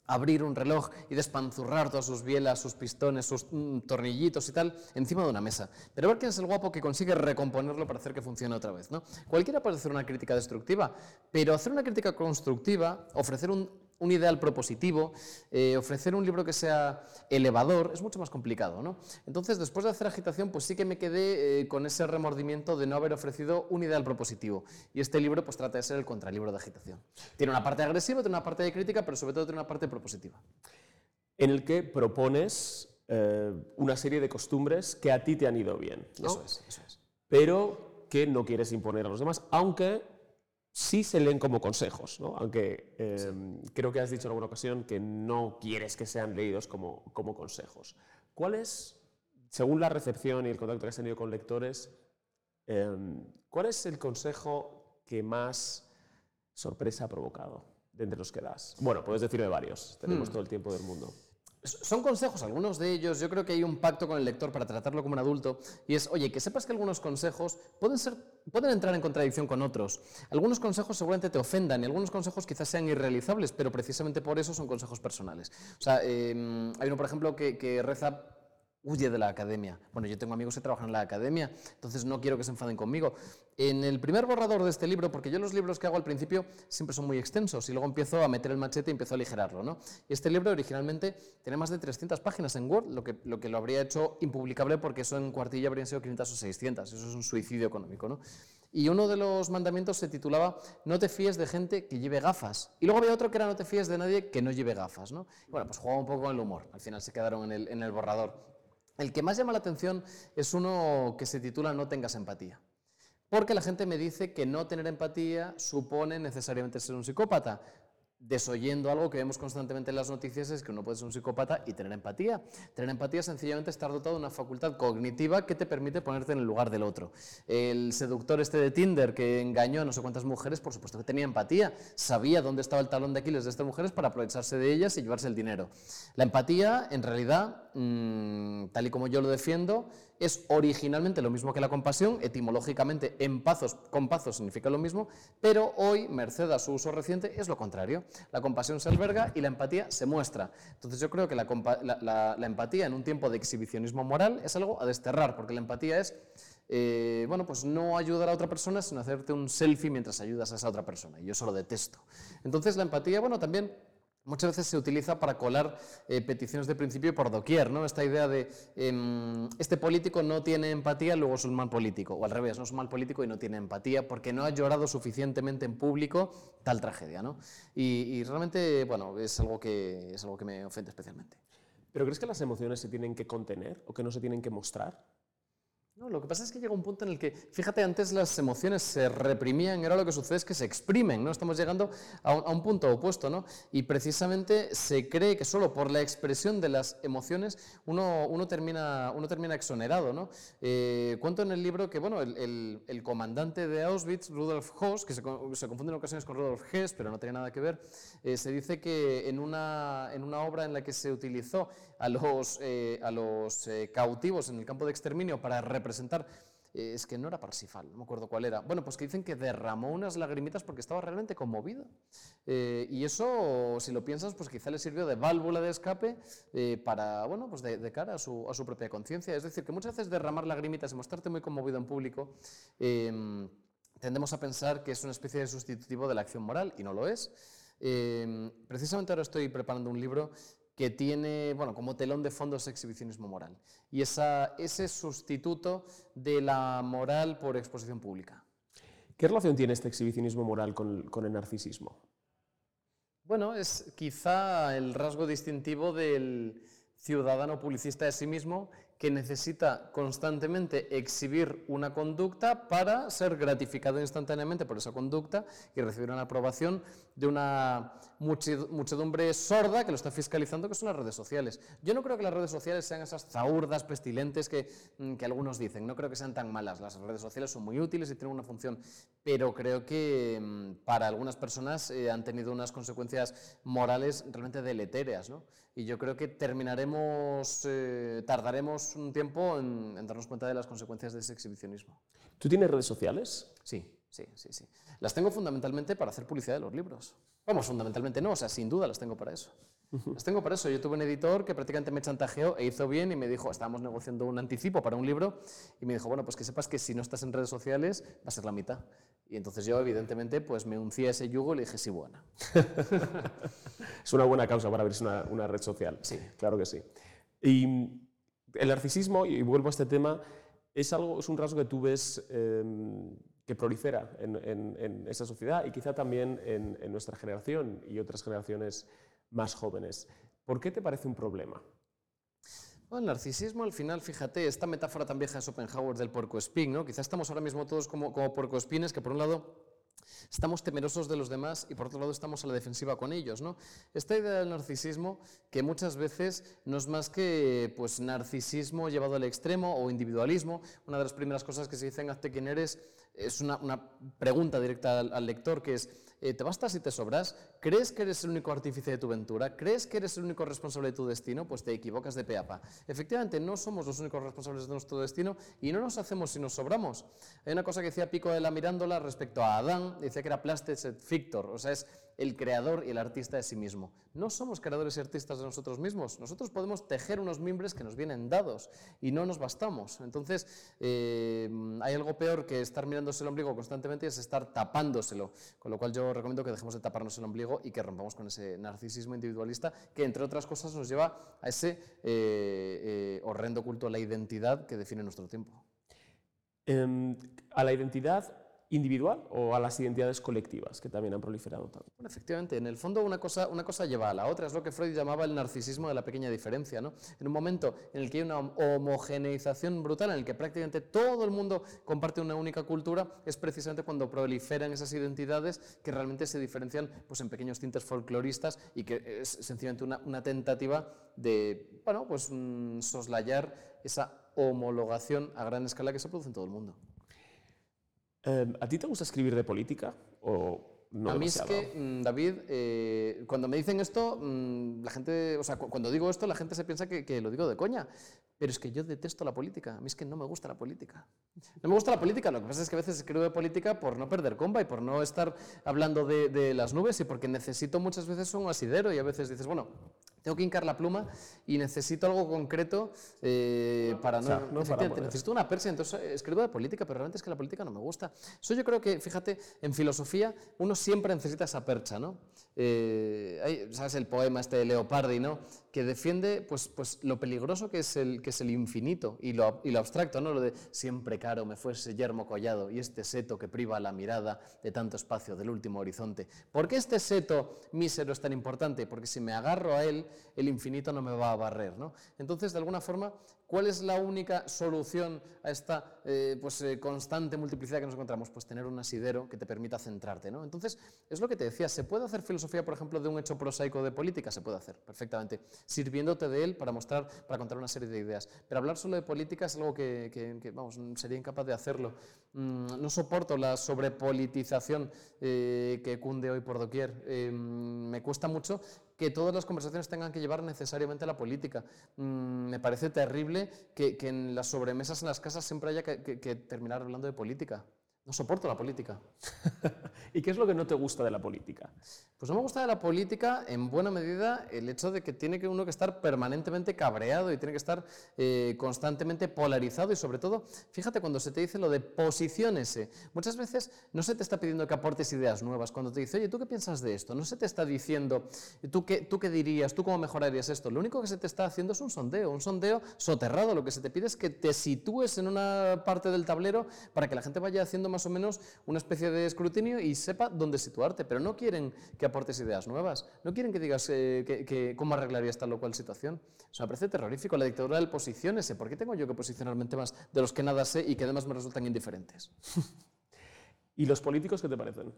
abrir un reloj y despanzurrar todas sus bielas, sus pistones, sus mm, tornillitos y tal encima de una mesa. Pero ver quién es el guapo que consigue recomponerlo para hacer que funcione otra vez. ¿no? Cualquiera puede hacer una crítica destructiva, pero hacer una crítica constructiva, ofrecer un, un ideal propositivo, eh, ofrecer un libro que sea elevador, es mucho más complicado. ¿no? Entonces, después de hacer agitación, pues sí que me quedé eh, con ese remordimiento de no haber ofrecido un ideal propositivo. Y este libro pues trata de ser el contralibro de agitación. Tiene una parte agresiva, tiene una parte de crítica, pero sobre todo tiene una parte propositiva. En el que propones eh, una serie de costumbres que a ti te han ido bien. ¿no? Eso es, eso es. Pero que no quieres imponer a los demás, aunque sí se leen como consejos, ¿no? aunque eh, sí. creo que has dicho en alguna ocasión que no quieres que sean leídos como, como consejos. ¿Cuál es, según la recepción y el contacto que has tenido con lectores, eh, cuál es el consejo que más sorpresa ha provocado de entre los que das? Bueno, puedes decirme varios, tenemos hmm. todo el tiempo del mundo. Son consejos, algunos de ellos, yo creo que hay un pacto con el lector para tratarlo como un adulto, y es, oye, que sepas que algunos consejos pueden, ser, pueden entrar en contradicción con otros. Algunos consejos seguramente te ofendan, y algunos consejos quizás sean irrealizables, pero precisamente por eso son consejos personales. O sea, eh, hay uno, por ejemplo, que, que reza huye de la academia. Bueno, yo tengo amigos que trabajan en la academia, entonces no quiero que se enfaden conmigo. En el primer borrador de este libro, porque yo los libros que hago al principio siempre son muy extensos y luego empiezo a meter el machete y empiezo a aligerarlo, ¿no? Este libro originalmente tiene más de 300 páginas en Word, lo que lo, habría hecho impublicable porque eso en cuartilla habrían sido 500 o 600, eso es un suicidio económico, ¿no? Y uno de los mandamientos se titulaba No te fíes de gente que lleve gafas. Y luego había otro que era No te fíes de nadie que no lleve gafas. ¿no? bueno, pues jugaba un poco con el humor. Al final se quedaron en el borrador. El que más llama la atención es uno que se titula No tengas empatía. Porque la gente me dice que no tener empatía supone necesariamente ser un psicópata desoyendo algo que vemos constantemente en las noticias es que uno puede ser un psicópata y tener empatía. Tener empatía es sencillamente estar dotado de una facultad cognitiva que te permite ponerte en el lugar del otro. El seductor este de Tinder que engañó a no sé cuántas mujeres, por supuesto que tenía empatía, sabía dónde estaba el talón de Aquiles de estas mujeres para aprovecharse de ellas y llevarse el dinero. La empatía, en realidad, mm, tal y como yo lo defiendo, es originalmente lo mismo que la compasión, etimológicamente en pazos, con pazos significa lo mismo, pero hoy, merced a su uso reciente, es lo contrario. La compasión se alberga y la empatía se muestra. Entonces yo creo que la, empatía en un tiempo de exhibicionismo moral es algo a desterrar, porque la empatía es, eh, bueno, pues no ayudar a otra persona, sino hacerte un selfie mientras ayudas a esa otra persona. Y yo eso lo detesto. Entonces la empatía, bueno, también Muchas veces se utiliza para colar eh, peticiones de principio por doquier, ¿no? Esta idea de em, este político no tiene empatía, luego es un mal político, o al revés, no es un mal político y no tiene empatía porque no ha llorado suficientemente en público tal tragedia, ¿no? Y, y realmente, bueno, es algo, que, es algo que me ofende especialmente. ¿Pero crees que las emociones se tienen que contener o que no se tienen que mostrar? No, lo que pasa es que llega un punto en el que, fíjate, antes las emociones se reprimían, ahora lo que sucede es que se exprimen, ¿no? Estamos llegando a un, punto opuesto, ¿no? Y precisamente se cree que solo por la expresión de las emociones uno, termina, exonerado, ¿no? Eh, cuento en el libro que, bueno, el, comandante de Auschwitz, Rudolf Hoss, que se, confunde en ocasiones con Rudolf Hess, pero no tiene nada que ver, eh, se dice que en una, obra en la que se utilizó a los, eh, los cautivos en el campo de exterminio para representar presentar, eh, es que no era Parsifal, no me acuerdo cuál era. Bueno, pues que dicen que derramó unas lagrimitas porque estaba realmente conmovido. Eh, y eso, si lo piensas, pues quizá le sirvió de válvula de escape eh, para, bueno, pues de, cara a su, a su propia conciencia. Es decir, que muchas veces derramar lagrimitas y mostrarte muy conmovido en público em, tendemos a pensar que es una especie de sustitutivo de la acción moral y no lo es. Em, precisamente ahora estoy preparando un libro que tiene bueno, como telón de fondo ese exhibicionismo moral y esa, ese sustituto de la moral por exposición pública. ¿Qué relación tiene este exhibicionismo moral con, con el narcisismo? Bueno, es quizá el rasgo distintivo del ciudadano publicista de sí mismo que necesita constantemente exhibir una conducta para ser gratificado instantáneamente por esa conducta y recibir una aprobación de una muchedumbre sorda que lo está fiscalizando, que son las redes sociales. Yo no creo que las redes sociales sean esas zaurdas pestilentes que, mm, que algunos dicen, no creo que sean tan malas. Las redes sociales son muy útiles y tienen una función, pero creo que mm, para algunas personas eh, han tenido unas consecuencias morales realmente deletéreas. ¿no? Y yo creo que terminaremos, eh, tardaremos un tiempo en, darnos cuenta de las consecuencias de ese exhibicionismo. ¿Tú tienes redes sociales? Sí, sí, sí, sí. Las tengo fundamentalmente para hacer publicidad de los libros. Vamos, fundamentalmente no, o sea, sin duda las tengo para eso. Las tengo para eso. Yo tuve un editor que prácticamente me chantajeó e hizo bien y me dijo, estábamos negociando un anticipo para un libro y me dijo, bueno, pues que sepas que si no estás en redes sociales va a ser la mitad. Y entonces yo, evidentemente, pues me uncí a ese yugo y le dije, sí, buena. (laughs) es una buena causa para abrirse una, una red social. Sí. Claro que sí. Y el narcisismo, y vuelvo a este tema, es, algo, es un rasgo que tú ves em, que prolifera en, en, esa sociedad y quizá también en, en, nuestra generación y otras generaciones más jóvenes. ¿Por qué te parece un problema? El narcisismo, al final, fíjate, esta metáfora tan vieja de Schopenhauer del porco espín, ¿no? Quizá estamos ahora mismo todos como, como porco espines, que por un lado Estamos temerosos de los demás y por otro lado estamos a la defensiva con ellos. ¿no? Esta idea del narcisismo, que muchas veces no es más que pues, narcisismo llevado al extremo o individualismo, una de las primeras cosas que se dicen Hazte quién eres es una, pregunta directa al, lector que es, eh, ¿te bastas y te sobras? ¿Crees que eres el único artífice de tu ventura? ¿Crees que eres el único responsable de tu destino? Pues te equivocas de peapa. Efectivamente, no somos los únicos responsables de nuestro destino y no nos hacemos si nos sobramos. Hay una cosa que decía Pico de la Mirándola respecto a Adán, decía que era plastes et fictor, o sea, es el creador y el artista de sí mismo. No somos creadores y artistas de nosotros mismos. Nosotros podemos tejer unos mimbres que nos vienen dados y no nos bastamos. Entonces, eh, hay algo peor que estar mirándose el ombligo constantemente y es estar tapándoselo. Con lo cual yo recomiendo que dejemos de taparnos el ombligo y que rompamos con ese narcisismo individualista que, entre otras cosas, nos lleva a ese eh, eh, horrendo culto a la identidad que define nuestro tiempo. Em, a la identidad individual o a las identidades colectivas que también han proliferado tanto. Bueno, efectivamente, en el fondo una cosa, una cosa lleva a la otra, es lo que Freud llamaba el narcisismo de la pequeña diferencia. ¿no? En un momento en el que hay una homogeneización brutal, en el que prácticamente todo el mundo comparte una única cultura, es precisamente cuando proliferan esas identidades que realmente se diferencian pues, en pequeños tintes folcloristas y que es sencillamente una, una tentativa de bueno, pues, mm, soslayar esa homologación a gran escala que se produce en todo el mundo. Em, ¿A ti te gusta escribir de política o no a mí es que, mm, David, eh, cuando me dicen esto, mm, la gente, o sea, cuando digo esto, la gente se piensa que, lo digo de coña. Pero es que yo detesto la política. A mí es que no me gusta la política. No me gusta la política. Lo que pasa es que a veces escribo de política por no perder comba y por no estar hablando de, de las nubes y porque necesito muchas veces un asidero y a veces dices, bueno, tengo que hincar la pluma y necesito algo concreto eh, para no... no necesito una persia, entonces eh, escribo de política, pero realmente es que la política no me gusta. Eso yo creo que, fíjate, en filosofía uno siempre necesita esa percha, ¿no? Eh, ¿Sabes el poema este de Leopardi, ¿no? Que defiende pues, pues lo peligroso que es el, que es el infinito y lo, y lo abstracto, ¿no? Lo de siempre caro me fuese yermo collado y este seto que priva la mirada de tanto espacio del último horizonte. ¿Por qué este seto mísero es tan importante? Porque si me agarro a él, el infinito no me va a barrer. ¿no? Entonces, de alguna forma, ¿cuál es la única solución a esta eh, pues, eh, constante multiplicidad que nos encontramos? Pues tener un asidero que te permita centrarte. ¿no? Entonces, es lo que te decía, ¿se puede hacer filosofía, por ejemplo, de un hecho prosaico de política? Se puede hacer, perfectamente, sirviéndote de él para mostrar, para contar una serie de ideas. Pero hablar solo de política es algo que, vamos, sería incapaz de hacerlo. Mm, no soporto la sobrepolitización eh, que cunde hoy por doquier. me cuesta mucho que todas las conversaciones tengan que llevar necesariamente a la política. Mm, me parece terrible que, en las sobremesas en las casas siempre haya que terminar hablando de política. No soporto la política. (laughs) ¿Y qué es lo que no te gusta de la política? Pues no me gusta de la política, en buena medida, el hecho de que tiene que uno que estar permanentemente cabreado y tiene que estar eh, constantemente polarizado y sobre todo, fíjate cuando se te dice lo de posiciónese, muchas veces no se te está pidiendo que aportes ideas nuevas. Cuando te dice, oye, ¿tú qué piensas de esto? No se te está diciendo, ¿tú qué, tú qué dirías? ¿Tú cómo mejorarías esto? Lo único que se te está haciendo es un sondeo, un sondeo soterrado. Lo que se te pide es que te sitúes en una parte del tablero para que la gente vaya haciendo más más o menos una especie de escrutinio y sepa dónde situarte, pero no quieren que aportes ideas nuevas, no quieren que digas eh, que, cómo arreglaría esta o cual situación. Eso me parece terrorífico, la dictadura del posiciones. ¿Por qué tengo yo que posicionarme en temas de los que nada sé y que además me resultan indiferentes? (laughs) ¿Y los políticos qué te parecen?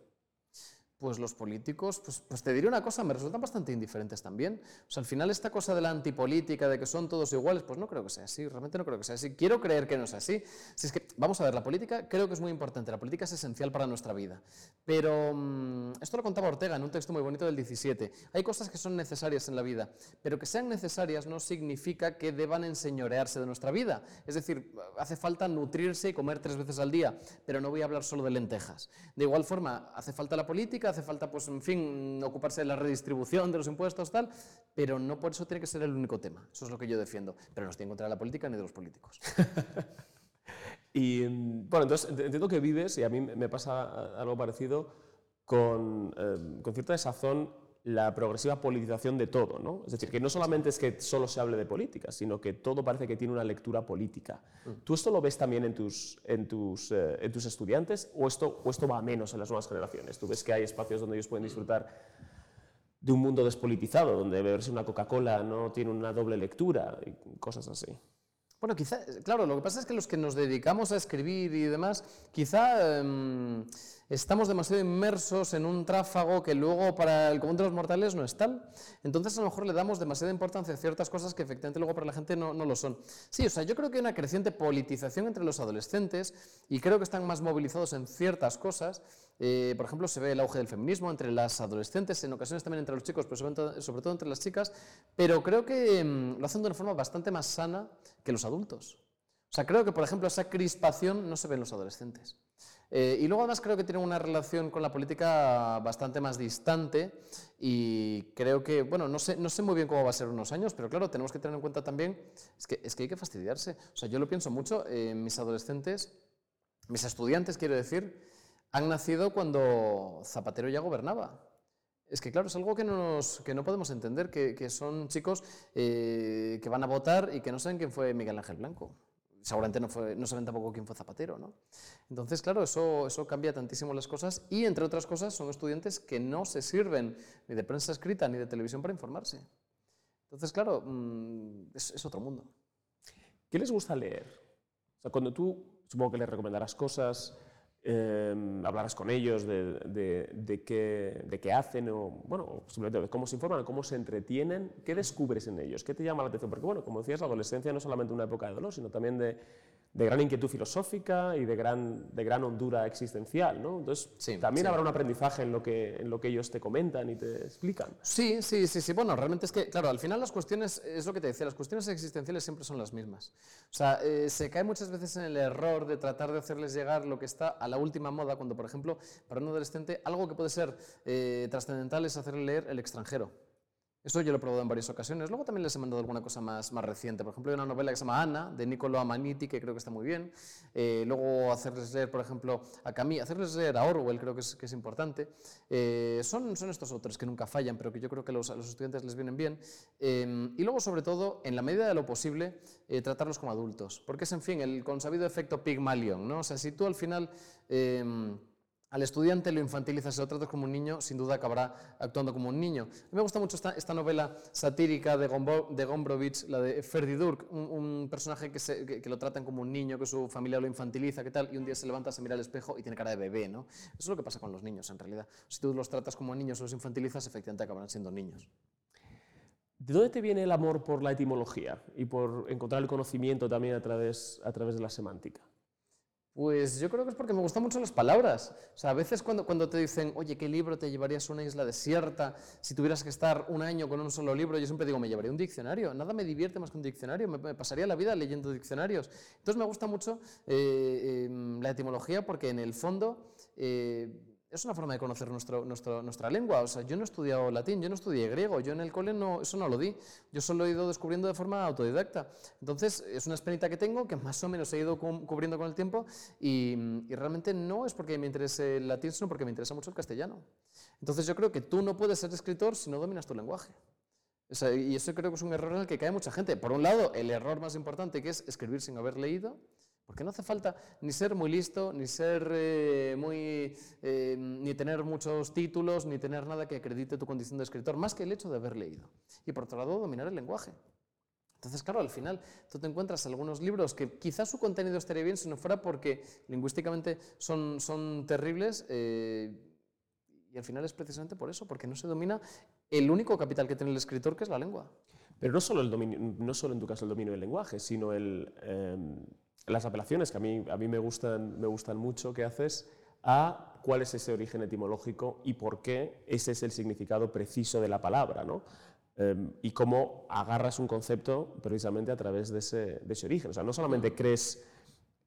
Pues los políticos, pues, pues, te diré una cosa, me resultan bastante indiferentes también. O al final esta cosa de la antipolítica, de que son todos iguales, pues no creo que sea así, realmente no creo que sea así. Quiero creer que no es así. Si es que, vamos a ver, la política creo que es muy importante, la política es esencial para nuestra vida. Pero mm, esto lo contaba Ortega en un texto muy bonito del 17. Hay cosas que son necesarias en la vida, pero que sean necesarias no significa que deban enseñorearse de nuestra vida. Es decir, hace falta nutrirse y comer tres veces al día, pero no voy a hablar solo de lentejas. De igual forma, hace falta la política, hace falta, pues, en fin, ocuparse de la redistribución de los impuestos, tal, pero no por eso tiene que ser el único tema. Eso es lo que yo defiendo. Pero no estoy en contra de la política ni de los políticos. (laughs) y, bueno, entonces entiendo que vives, y a mí me pasa algo parecido, con, eh, con cierta desazón la progresiva politización de todo, ¿no? Es decir, que no solamente es que solo se hable de política, sino que todo parece que tiene una lectura política. Mm. ¿Tú esto lo ves también en tus, en tus, eh, en tus estudiantes o esto, o esto va a menos en las nuevas generaciones? ¿Tú ves que hay espacios donde ellos pueden disfrutar de un mundo despolitizado, donde beberse una Coca-Cola no tiene una doble lectura y cosas así? Bueno, quizá, claro, lo que pasa es que los que nos dedicamos a escribir y demás, quizá em, estamos demasiado inmersos en un tráfago que luego para el común de los mortales no es tal. Entonces a lo mejor le damos demasiada importancia a ciertas cosas que efectivamente luego para la gente no, no lo son. Sí, o sea, yo creo que hay una creciente politización entre los adolescentes y creo que están más movilizados en ciertas cosas. Eh, por ejemplo, se ve el auge del feminismo entre las adolescentes, en ocasiones también entre los chicos, pero sobre todo, entre las chicas, pero creo que em, lo hacen de una forma bastante más sana que los adultos. O sea, creo que, por ejemplo, esa crispación no se ve en los adolescentes. Eh, y luego además creo que tienen una relación con la política bastante más distante y creo que, bueno, no sé, no sé muy bien cómo va a ser unos años, pero claro, tenemos que tener en cuenta también, es que, es que hay que fastidiarse. O sea, yo lo pienso mucho, eh, mis adolescentes, mis estudiantes, quiero decir, han nacido cuando Zapatero ya gobernaba. Es que, claro, es algo que no, nos, que no podemos entender, que, que son chicos eh, que van a votar y que no saben quién fue Miguel Ángel Blanco seguramente no, saben tampoco quién fue Zapatero, ¿no? Entonces, claro, eso, cambia tantísimo las cosas y, entre otras cosas, son estudiantes que no se sirven ni de prensa escrita ni de televisión para informarse. Entonces, claro, mm, es, es otro mundo. ¿Qué les gusta leer? O sea, cuando tú, supongo que les recomendarás cosas, eh, hablarás con ellos de, de, qué, de, qué, hacen o, bueno, simplemente cómo se informan, cómo se entretienen, ¿qué descubres en ellos? ¿Qué te llama la atención? Porque, bueno, como decías, la adolescencia no es solamente una época de dolor, sino también de, de gran inquietud filosófica y de gran, de gran hondura existencial, ¿no? Entonces, sí, también sí. habrá un aprendizaje en lo, que, en lo que ellos te comentan y te explican. Sí, sí, sí, sí. Bueno, realmente es que, claro, al final las cuestiones, es lo que te decía, las cuestiones existenciales siempre son las mismas. O sea, eh, se cae muchas veces en el error de tratar de hacerles llegar lo que está a la última moda, cuando, por ejemplo, para un adolescente, algo que puede ser eh, trascendental es hacerle leer El extranjero. Eso yo lo he probado en varias ocasiones. Luego también les he mandado alguna cosa más, más reciente. Por ejemplo, hay una novela que se llama Ana, de Niccolo Amaniti, que creo que está muy bien. Eh, luego hacerles leer, por ejemplo, a Camille, hacerles leer a Orwell, creo que es, que es importante. Eh, son, son estos autores que nunca fallan, pero que yo creo que los, a los estudiantes les vienen bien. Eh, y luego, sobre todo, en la medida de lo posible, eh, tratarlos como adultos. Porque es, en fin, el consabido efecto Pygmalion, ¿no? O sea, si tú al final em, al estudiante lo infantilizas, se lo tratas como un niño, sin duda acabará actuando como un niño. Me gusta mucho esta, novela satírica de, Gombo, Gombrowicz, la de Ferdi Durk, un, personaje que, lo tratan como un niño, que su familia lo infantiliza, que tal, y un día se levanta, se mira al espejo y tiene cara de bebé, ¿no? Eso es lo que pasa con los niños, en realidad. Si tú los tratas como niños o los infantilizas, efectivamente acabarán siendo niños. ¿De dónde te viene el amor por la etimología y por encontrar el conocimiento también a través, a través de la semántica? Pues yo creo que es porque me gustan mucho las palabras. O sea, a veces cuando, cuando te dicen, oye, ¿qué libro te llevarías a una isla desierta si tuvieras que estar un año con un solo libro? Yo siempre digo, me llevaría un diccionario. Nada me divierte más que un diccionario. Me, pasaría la vida leyendo diccionarios. Entonces me gusta mucho eh, eh, la etimología porque en el fondo... Eh, es una forma de conocer nuestro, nuestro, nuestra lengua. O sea, yo no he estudiado latín, yo no estudié griego, yo en el cole no, eso no lo di. Yo solo he ido descubriendo de forma autodidacta. Entonces, es una experiencia que tengo que más o menos he ido cubriendo con el tiempo y, realmente no es porque me interese el latín, sino porque me interesa mucho el castellano. Entonces, yo creo que tú no puedes ser escritor si no dominas tu lenguaje. Y eso creo que es un error en el que cae mucha gente. Por un lado, el error más importante que es escribir sin haber leído. Porque no hace falta ni ser muy listo, ni ser eh, muy. Eh, ni tener muchos títulos, ni tener nada que acredite tu condición de escritor, más que el hecho de haber leído. Y por otro lado, dominar el lenguaje. Entonces, claro, al final tú te encuentras algunos libros que quizás su contenido estaría bien si no fuera porque lingüísticamente son, son terribles. Eh, y al final es precisamente por eso, porque no se domina el único capital que tiene el escritor, que es la lengua. Pero no solo, el dominio, no solo en tu caso el dominio del lenguaje, sino el las apelaciones que a mí, a mí me, gustan, me gustan mucho que haces a cuál es ese origen etimológico y por qué ese es el significado preciso de la palabra, ¿no? Eh, y cómo agarras un concepto precisamente a través de ese, de ese origen. O sea, no solamente crees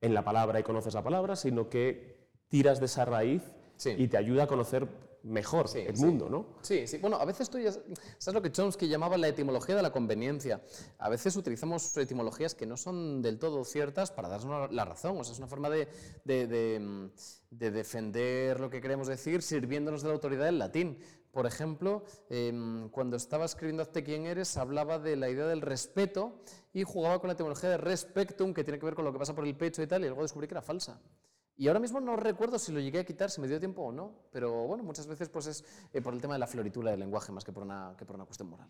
en la palabra y conoces la palabra, sino que tiras de esa raíz sí. y te ayuda a conocer mejor sí, el sí. mundo, ¿no? Sí, sí. Bueno, a veces tú ya sabes lo que Chomsky llamaba la etimología de la conveniencia. A veces utilizamos etimologías que no son del todo ciertas para darnos la razón. O sea, es una forma de, de, de, de defender lo que queremos decir sirviéndonos de la autoridad del latín. Por ejemplo, eh, cuando estaba escribiendo Hazte quién eres, hablaba de la idea del respeto y jugaba con la etimología de respectum, que tiene que ver con lo que pasa por el pecho y tal, y luego descubrí que era falsa. Y ahora mismo no recuerdo si lo llegué a quitar, si me dio tiempo o no, pero bueno, muchas veces pues es eh, por el tema de la floritura del lenguaje más que por una, cuestión moral.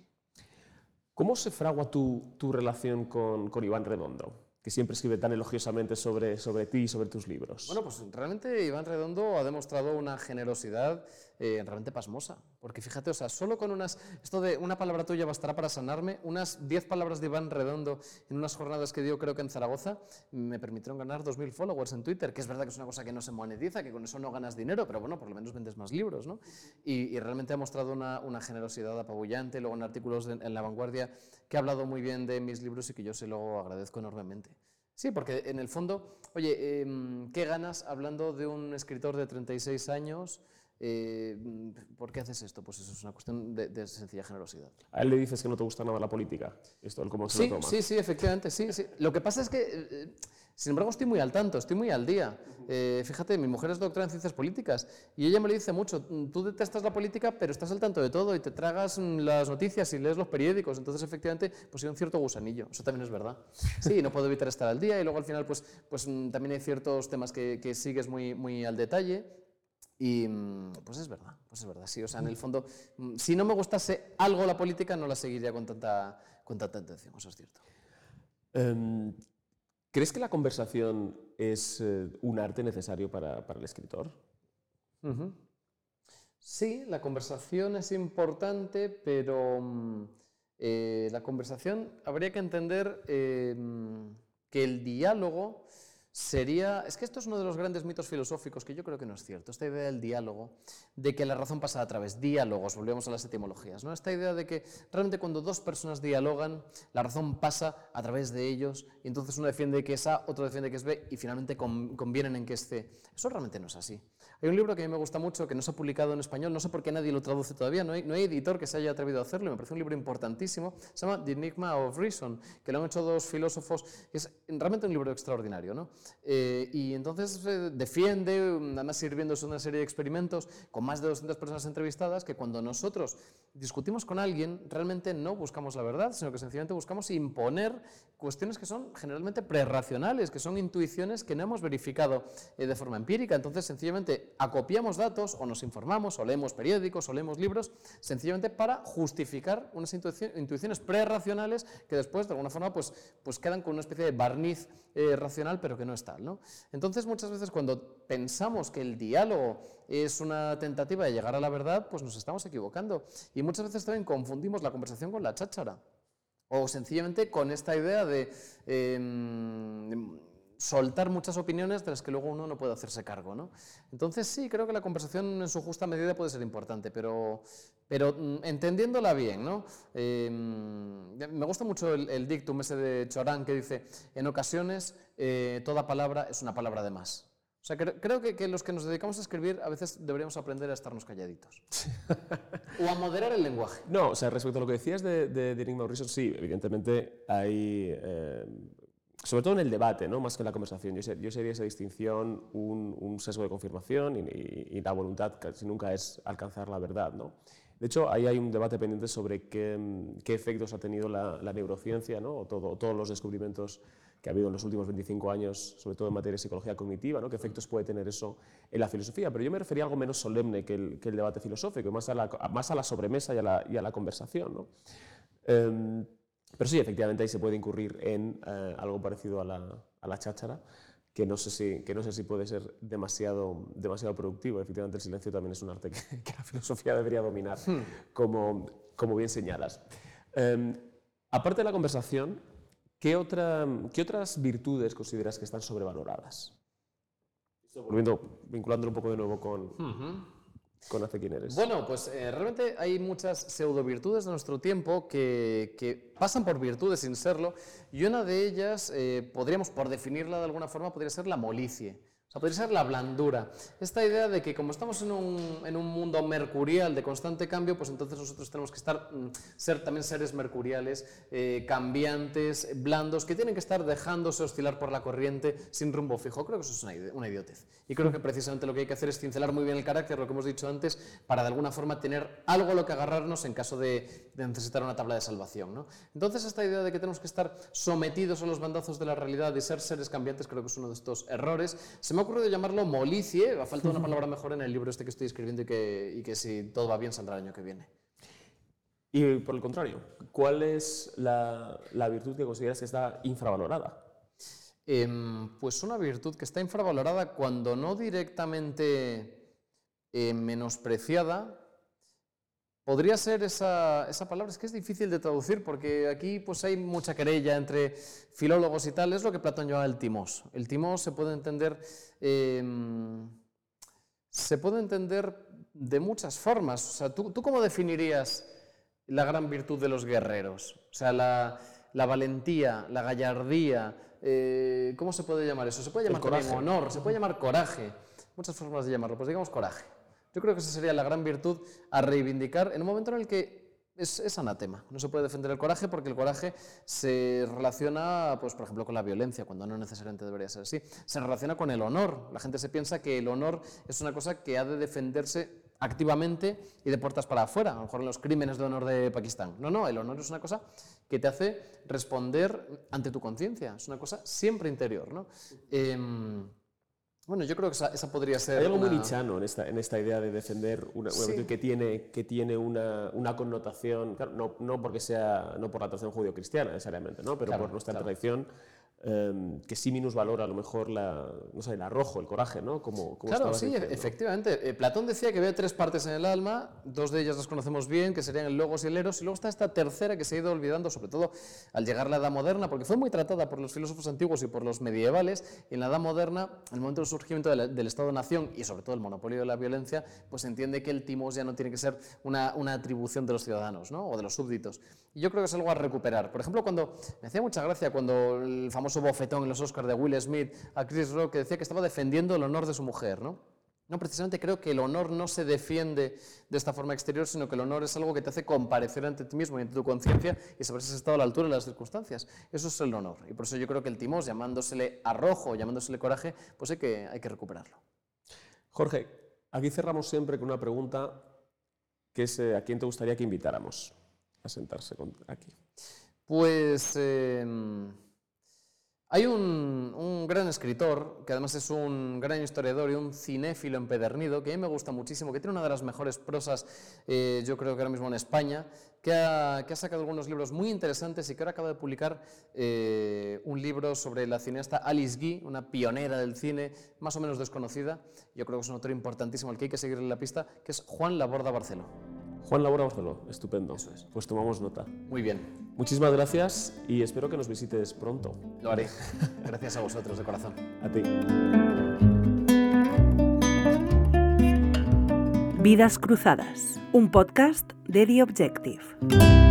¿Cómo se fragua tu, tu relación con Iván Redondo? Que siempre escribe tan elogiosamente sobre, sobre ti y sobre tus libros. Bueno, pues realmente Iván Redondo ha demostrado una generosidad eh, realmente pasmosa. Porque fíjate, o sea, solo con unas. Esto de una palabra tuya bastará para sanarme, unas 10 palabras de Iván Redondo en unas jornadas que dio, creo que en Zaragoza, me permitieron ganar 2.000 followers en Twitter, que es verdad que es una cosa que no se monetiza, que con eso no ganas dinero, pero bueno, por lo menos vendes más libros, ¿no? Y, y realmente ha mostrado una, una, generosidad apabullante. Luego en artículos de, en La Vanguardia, que ha hablado muy bien de mis libros y que yo se lo agradezco enormemente. Sí, porque en el fondo, oye, em, ¿qué ganas hablando de un escritor de 36 años? Eh, ¿Por qué haces esto? Pues eso es una cuestión de, de, sencilla generosidad. A él le dices que no te gusta nada la política. Esto, el cómo se sí, lo toma. Sí, sí, efectivamente, sí, sí. Lo que pasa es que, eh, sin embargo, estoy muy al tanto, estoy muy al día. Eh, fíjate, mi mujer es doctora en ciencias políticas y ella me lo dice mucho. Tú detestas la política, pero estás al tanto de todo y te tragas mm, las noticias y lees los periódicos. Entonces, efectivamente, pues hay un cierto gusanillo. Eso también es verdad. Sí, no puedo evitar estar al día y luego al final, pues, pues mm, también hay ciertos temas que, que sigues muy, muy al detalle. Y mm, pues es verdad, pues es verdad, sí. O sea, en el fondo, mm, si no me gustase algo la política, no la seguiría con tanta, con tanta atención, eso es cierto. Um, ¿Crees que la conversación es uh, un arte necesario para, el escritor? Sí, la conversación es importante, pero um, eh, la conversación habría que entender eh, que el diálogo sería, es que esto es uno de los grandes mitos filosóficos que yo creo que no es cierto, esta idea del diálogo, de que la razón pasa a través, diálogos, volvemos a las etimologías, ¿no? esta idea de que realmente cuando dos personas dialogan, la razón pasa a través de ellos y entonces uno defiende que es A, otro defiende que es B y finalmente convienen en que es C. Eso realmente no es así. Hay un libro que a mí me gusta mucho, que no se ha publicado en español, no sé por qué nadie lo traduce todavía, no hay, no hay editor que se haya atrevido a hacerlo, me parece un libro importantísimo, se llama The Enigma of Reason, que lo han hecho dos filósofos, es realmente un libro extraordinario, ¿no? Eh, y entonces eh, defiende, además sirviéndose una serie de experimentos con más de 200 personas entrevistadas, que cuando nosotros discutimos con alguien, realmente no buscamos la verdad, sino que sencillamente buscamos imponer cuestiones que son generalmente prerracionales, que son intuiciones que no hemos verificado eh, de forma empírica. Entonces, sencillamente acopiamos datos o nos informamos o leemos periódicos o leemos libros, sencillamente para justificar unas intuiciones prerracionales que después, de alguna forma, pues, pues quedan con una especie de barniz eh, racional, pero que no es tal. ¿no? Entonces, muchas veces cuando pensamos que el diálogo es una tentativa de llegar a la verdad, pues nos estamos equivocando. Y muchas veces también confundimos la conversación con la cháchara. O sencillamente con esta idea de eh, soltar muchas opiniones de las que luego uno no puede hacerse cargo. ¿no? Entonces sí, creo que la conversación en su justa medida puede ser importante, pero, pero mm, entendiéndola bien. ¿no? Eh, me gusta mucho el, el, dictum ese de Chorán que dice, en ocasiones eh, toda palabra es una palabra de más. O sea, creo, creo que, que, los que nos dedicamos a escribir a veces deberíamos aprender a estarnos calladitos. (laughs) o a moderar el lenguaje. No, o sea, respecto a lo que decías de, de, de Enigma sí, evidentemente hay... Eh, sobre todo en el debate, ¿no? más que en la conversación. Yo, ser, yo sería esa distinción un, un, sesgo de confirmación y, y, y, la voluntad casi nunca es alcanzar la verdad. ¿no? De hecho, ahí hay un debate pendiente sobre qué, qué efectos ha tenido la, la neurociencia ¿no? o todo, todos los descubrimientos que ha habido en los últimos 25 años, sobre todo en materia de psicología cognitiva, ¿no? qué efectos puede tener eso en la filosofía. Pero yo me refería a algo menos solemne que el, que el debate filosófico, más a, la, más a la sobremesa y a la, y a la conversación. ¿no? Eh, pero sí, efectivamente ahí se puede incurrir en eh, algo parecido a la, a la cháchara, que no, sé si, que no sé si puede ser demasiado, demasiado productivo. Efectivamente, el silencio también es un arte que, (laughs) que la filosofía debería dominar, hmm. como, como bien señalas. Eh, aparte de la conversación, ¿qué, otra, ¿qué otras virtudes consideras que están sobrevaloradas? Volviendo, vinculándolo un poco de nuevo con... Uh -huh. Conoce quién eres. Bueno, pues eh, realmente hay muchas pseudo virtudes de nuestro tiempo que, que, pasan por virtudes sin serlo, y una de ellas, eh, podríamos, por definirla de alguna forma, podría ser la molicie. Sea, podría ser la blandura. Esta idea de que como estamos en un, en un mundo mercurial de constante cambio, pues entonces nosotros tenemos que estar, mm, ser también seres mercuriales, eh, cambiantes, blandos, que tienen que estar dejándose oscilar por la corriente sin rumbo fijo. Creo que eso es una, una idiotez. Y creo que precisamente lo que hay que hacer es cincelar muy bien el carácter, lo que hemos dicho antes, para de alguna forma tener algo a lo que agarrarnos en caso de, de necesitar una tabla de salvación. ¿no? Entonces esta idea de que tenemos que estar sometidos a los bandazos de la realidad y ser seres cambiantes, creo que es uno de estos errores. Se me ha ocurrido llamarlo molicie, ha falta una palabra mejor en el libro este que estoy escribiendo y que, y que si todo va bien saldrá el año que viene. Y por el contrario, ¿cuál es la, la virtud que consideras que está infravalorada? Eh, pues una virtud que está infravalorada cuando no directamente eh, menospreciada, Podría ser esa, esa, palabra, es que es difícil de traducir porque aquí pues hay mucha querella entre filólogos y tal, es lo que Platón llama el timos. El timos se puede entender, eh, se puede entender de muchas formas. O sea, ¿tú, ¿tú, cómo definirías la gran virtud de los guerreros? O sea, la, la valentía, la gallardía, eh, ¿cómo se puede llamar eso? Se puede llamar también honor, se puede llamar coraje, muchas formas de llamarlo, pues digamos coraje. Yo creo que esa sería la gran virtud a reivindicar en un momento en el que es, anatema. No se puede defender el coraje porque el coraje se relaciona, pues, por ejemplo, con la violencia, cuando no necesariamente debería ser así. Se relaciona con el honor. La gente se piensa que el honor es una cosa que ha de defenderse activamente y de puertas para afuera, a lo mejor en los crímenes de honor de Pakistán. No, no, el honor es una cosa que te hace responder ante tu conciencia, es una cosa siempre interior. ¿no? Em, bueno, yo creo que esa, podría ser. Hay algo muy nichano en esta, en esta idea de defender una, que tiene, que tiene una, una connotación, no, no, porque sea, no por la tradición judío-cristiana necesariamente, ¿no? pero por nuestra tradición Em, que sí valora a lo mejor la, no sé, el arrojo, el coraje, ¿no? Como, claro, sí, efectivamente. Eh, Platón decía que había tres partes en el alma, dos de ellas las conocemos bien, que serían el logos y el eros, y luego está esta tercera que se ha ido olvidando, sobre todo al llegar la Edad Moderna, porque fue muy tratada por los filósofos antiguos y por los medievales, y en la Edad Moderna, en el momento del surgimiento del Estado-Nación y sobre todo el monopolio de la violencia, pues entiende que el timos ya no tiene que ser una, una atribución de los ciudadanos, ¿no? O de los súbditos. Yo creo que es algo a recuperar. Por ejemplo, cuando, me hacía mucha gracia cuando el famoso bofetón en los Oscars de Will Smith a Chris Rock que decía que estaba defendiendo el honor de su mujer, ¿no? No, precisamente creo que el honor no se defiende de esta forma exterior, sino que el honor es algo que te hace comparecer ante ti mismo y ante tu conciencia y saber si has estado a la altura de las circunstancias. Eso es el honor. Y por eso yo creo que el timos, llamándosele arrojo, llamándosele coraje, pues hay que, hay que recuperarlo. Jorge, aquí cerramos siempre con una pregunta que es eh, a quién te gustaría que invitáramos a sentarse aquí. Pues... Em, hay un, gran escritor, que además es un gran historiador y un cinéfilo empedernido, que a mí me gusta muchísimo, que tiene una de las mejores prosas, eh, yo creo que ahora mismo en España, que ha, sacado algunos libros muy interesantes y que ahora acaba de publicar eh, un libro sobre la cineasta Alice Guy, una pionera del cine, más o menos desconocida. Yo creo que es un autor importantísimo al que hay que seguir en la pista, que es Juan Laborda Barceló. Juan Labora Barceló, estupendo. Eso es. Pues tomamos nota. Muy bien. Muchísimas gracias y espero que nos visites pronto. Lo haré. (laughs) gracias a vosotros de corazón. A ti. Vidas Cruzadas, un podcast de The Objective.